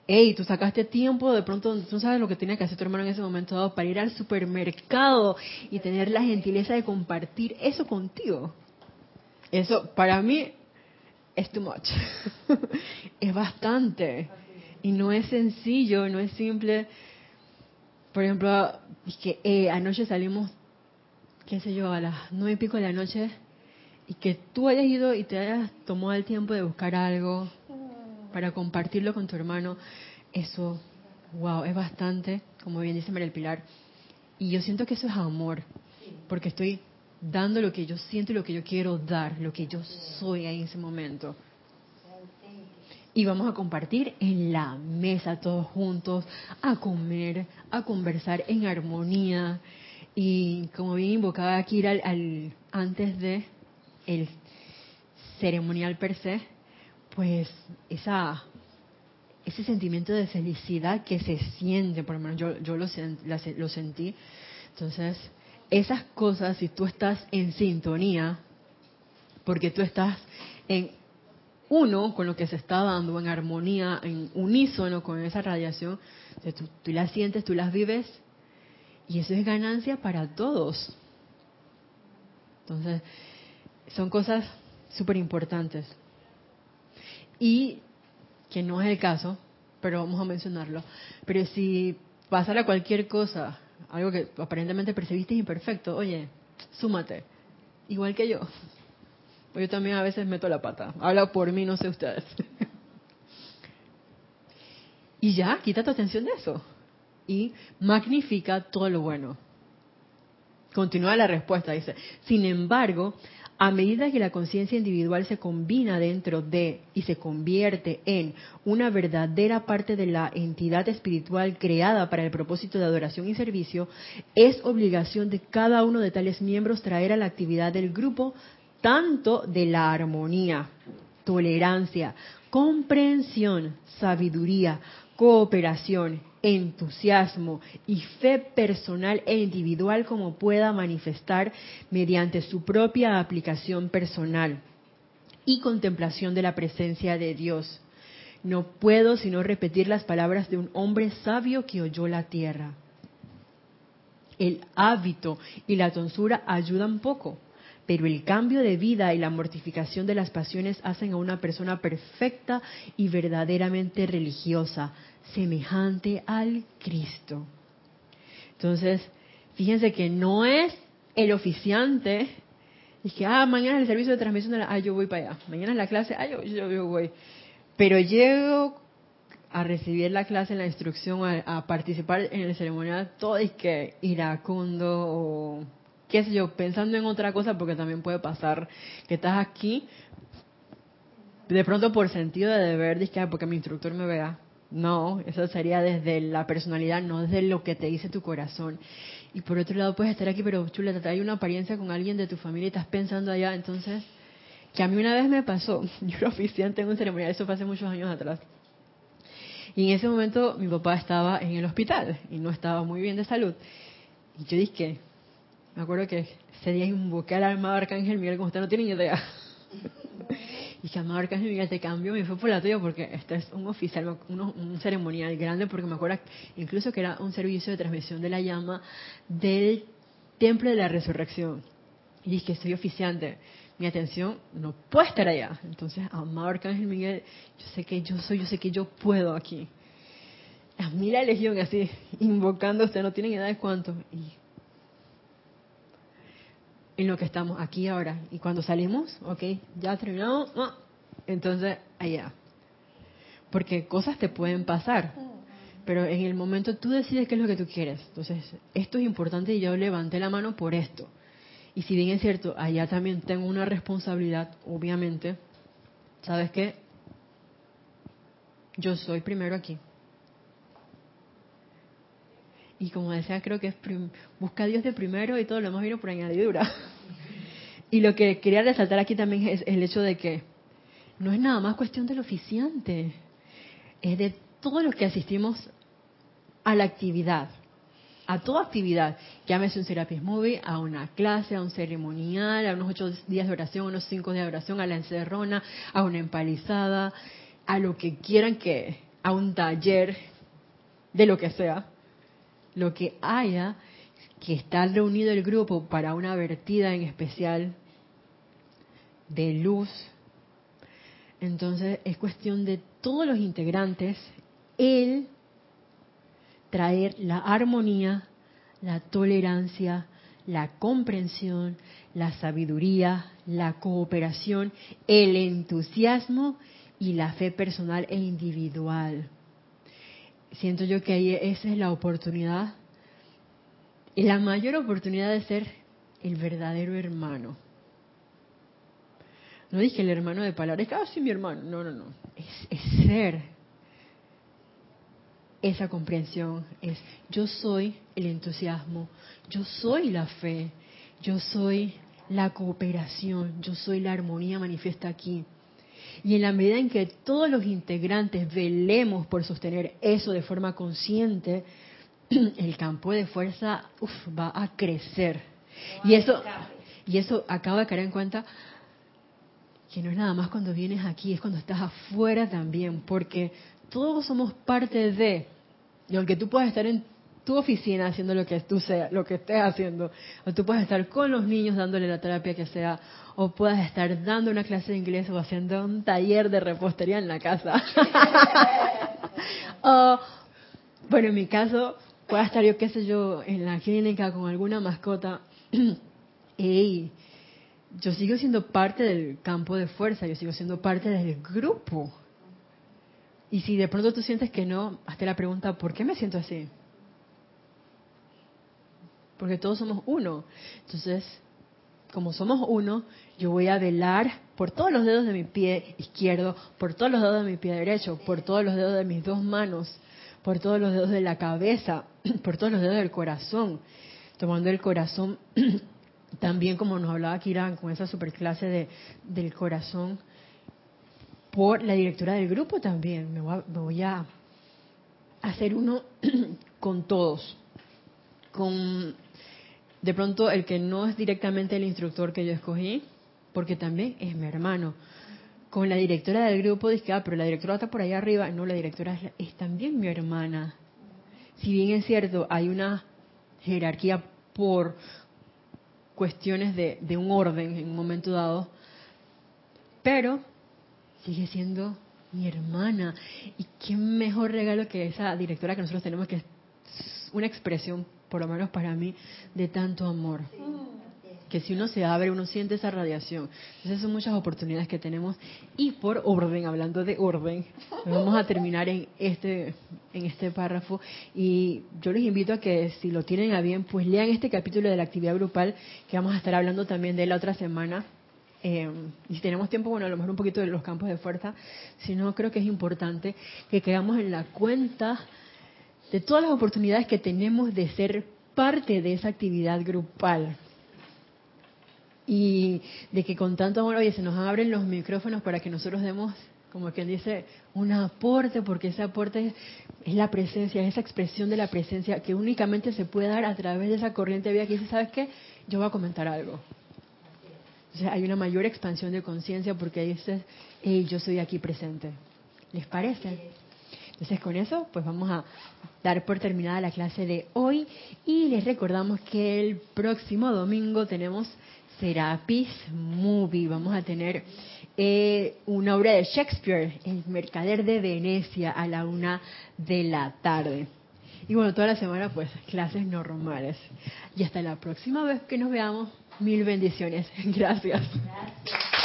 Ey, tú sacaste tiempo, de pronto tú sabes lo que tenía que hacer tu hermano en ese momento dado para ir al supermercado y tener la gentileza de compartir eso contigo. Eso para mí es too much. es bastante. Y no es sencillo, no es simple. Por ejemplo, es que eh, anoche salimos, qué sé yo, a las nueve y pico de la noche y que tú hayas ido y te hayas tomado el tiempo de buscar algo para compartirlo con tu hermano, eso, wow, es bastante, como bien dice María del Pilar. Y yo siento que eso es amor, porque estoy dando lo que yo siento y lo que yo quiero dar, lo que yo soy ahí en ese momento. Y vamos a compartir en la mesa todos juntos, a comer, a conversar en armonía. Y como bien invocaba aquí al, antes de el ceremonial per se, pues esa ese sentimiento de felicidad que se siente, por lo menos yo, yo lo, sentí. Entonces, esas cosas, si tú estás en sintonía, porque tú estás en uno con lo que se está dando, en armonía, en unísono con esa radiación, tú, tú las sientes, tú las vives, y eso es ganancia para todos. Entonces, son cosas súper importantes. Y que no es el caso, pero vamos a mencionarlo. Pero si pasara cualquier cosa, algo que aparentemente percibiste imperfecto, oye, súmate, igual que yo. Yo también a veces meto la pata. Habla por mí, no sé ustedes. y ya, quita tu atención de eso. Y magnifica todo lo bueno. Continúa la respuesta, dice. Sin embargo, a medida que la conciencia individual se combina dentro de y se convierte en una verdadera parte de la entidad espiritual creada para el propósito de adoración y servicio, es obligación de cada uno de tales miembros traer a la actividad del grupo tanto de la armonía, tolerancia, comprensión, sabiduría, cooperación, entusiasmo y fe personal e individual como pueda manifestar mediante su propia aplicación personal y contemplación de la presencia de Dios. No puedo sino repetir las palabras de un hombre sabio que oyó la tierra. El hábito y la tonsura ayudan poco, pero el cambio de vida y la mortificación de las pasiones hacen a una persona perfecta y verdaderamente religiosa, semejante al Cristo. Entonces, fíjense que no es el oficiante, y que, ah, mañana es el servicio de transmisión de la, ah, yo voy para allá, mañana es la clase, ah, yo, yo, yo voy. Pero llego a recibir la clase, la instrucción, a, a participar en el ceremonial, todo es que iracundo o qué sé yo, pensando en otra cosa, porque también puede pasar que estás aquí, de pronto por sentido de deber, dices que "Ah, porque mi instructor me vea. No, eso sería desde la personalidad, no desde lo que te dice tu corazón. Y por otro lado, puedes estar aquí, pero chula, te hay una apariencia con alguien de tu familia y estás pensando allá, entonces, que a mí una vez me pasó, yo era oficiante en un ceremonial, eso fue hace muchos años atrás. Y en ese momento mi papá estaba en el hospital y no estaba muy bien de salud. Y yo dije, me acuerdo que ese día invoqué al alma Arcángel Miguel, como usted no tiene idea. Y que amado Arcángel Miguel te cambio, me fue por la tuya porque este es un oficial, un, un ceremonial grande, porque me acuerdo incluso que era un servicio de transmisión de la llama del templo de la resurrección. Y dije, soy oficiante, mi atención no puede estar allá. Entonces, amado Arcángel Miguel, yo sé que yo soy, yo sé que yo puedo aquí. A mí la legión así, invocando, usted no tiene idea de cuánto. Y en lo que estamos aquí ahora. Y cuando salimos, ok, ya terminamos, entonces allá. Porque cosas te pueden pasar, pero en el momento tú decides qué es lo que tú quieres. Entonces, esto es importante y yo levanté la mano por esto. Y si bien es cierto, allá también tengo una responsabilidad, obviamente, ¿sabes qué? Yo soy primero aquí. Y como decía, creo que es busca a Dios de primero y todo lo demás vino por añadidura. y lo que quería resaltar aquí también es el hecho de que no es nada más cuestión del oficiante, es de todos los que asistimos a la actividad, a toda actividad, llámese un Serapis Movie, a una clase, a un ceremonial, a unos ocho días de oración, a unos cinco días de oración, a la encerrona, a una empalizada, a lo que quieran que, a un taller, de lo que sea lo que haya que está reunido el grupo para una vertida en especial de luz, entonces es cuestión de todos los integrantes el traer la armonía, la tolerancia, la comprensión, la sabiduría, la cooperación, el entusiasmo y la fe personal e individual siento yo que ahí esa es la oportunidad, la mayor oportunidad de ser el verdadero hermano. No dije el hermano de palabras, ah, sí, mi hermano. No, no, no. Es, es ser esa comprensión. Es yo soy el entusiasmo, yo soy la fe, yo soy la cooperación, yo soy la armonía manifiesta aquí. Y en la medida en que todos los integrantes velemos por sostener eso de forma consciente, el campo de fuerza va a crecer. Y eso, y eso acaba de caer en cuenta que no es nada más cuando vienes aquí, es cuando estás afuera también, porque todos somos parte de, y aunque tú puedas estar en tu oficina haciendo lo que tú sea, lo que estés haciendo, o tú puedes estar con los niños dándole la terapia que sea, o puedas estar dando una clase de inglés o haciendo un taller de repostería en la casa. o, bueno, en mi caso, pueda estar yo, qué sé yo, en la clínica con alguna mascota. y yo sigo siendo parte del campo de fuerza, yo sigo siendo parte del grupo. Y si de pronto tú sientes que no, hazte la pregunta, ¿por qué me siento así? Porque todos somos uno. Entonces, como somos uno, yo voy a velar por todos los dedos de mi pie izquierdo, por todos los dedos de mi pie derecho, por todos los dedos de mis dos manos, por todos los dedos de la cabeza, por todos los dedos del corazón, tomando el corazón también como nos hablaba Kiran con esa superclase de, del corazón, por la directora del grupo también, me voy me voy a hacer uno con todos, con de pronto el que no es directamente el instructor que yo escogí, porque también es mi hermano. Con la directora del grupo dije, ah, pero la directora está por ahí arriba. No, la directora es, también mi hermana. Si bien es cierto, hay una jerarquía por cuestiones de, de un orden en un momento dado, pero sigue siendo mi hermana. Y qué mejor regalo que esa directora que nosotros tenemos, que es una expresión por lo menos para mí, de tanto amor. Que si uno se abre, uno siente esa radiación. Entonces son muchas oportunidades que tenemos. Y por orden, hablando de orden, vamos a terminar en este, en este párrafo. Y yo les invito a que si lo tienen a bien, pues lean este capítulo de la actividad grupal, que vamos a estar hablando también de la otra semana. Eh, y si tenemos tiempo, bueno, a lo mejor un poquito de los campos de fuerza, si no, creo que es importante que quedamos en la cuenta de todas las oportunidades que tenemos de ser parte de esa actividad grupal. Y de que con tanto amor, oye, se nos abren los micrófonos para que nosotros demos, como quien dice, un aporte, porque ese aporte es la presencia, es esa expresión de la presencia que únicamente se puede dar a través de esa corriente de vida que dice, ¿sabes qué? Yo voy a comentar algo. Entonces hay una mayor expansión de conciencia porque dices, hey, yo soy aquí presente. ¿Les parece? Entonces con eso, pues vamos a dar por terminada la clase de hoy y les recordamos que el próximo domingo tenemos Serapis Movie. Vamos a tener eh, una obra de Shakespeare, El Mercader de Venecia, a la una de la tarde. Y bueno, toda la semana pues clases normales. Y hasta la próxima vez que nos veamos, mil bendiciones. Gracias. Gracias.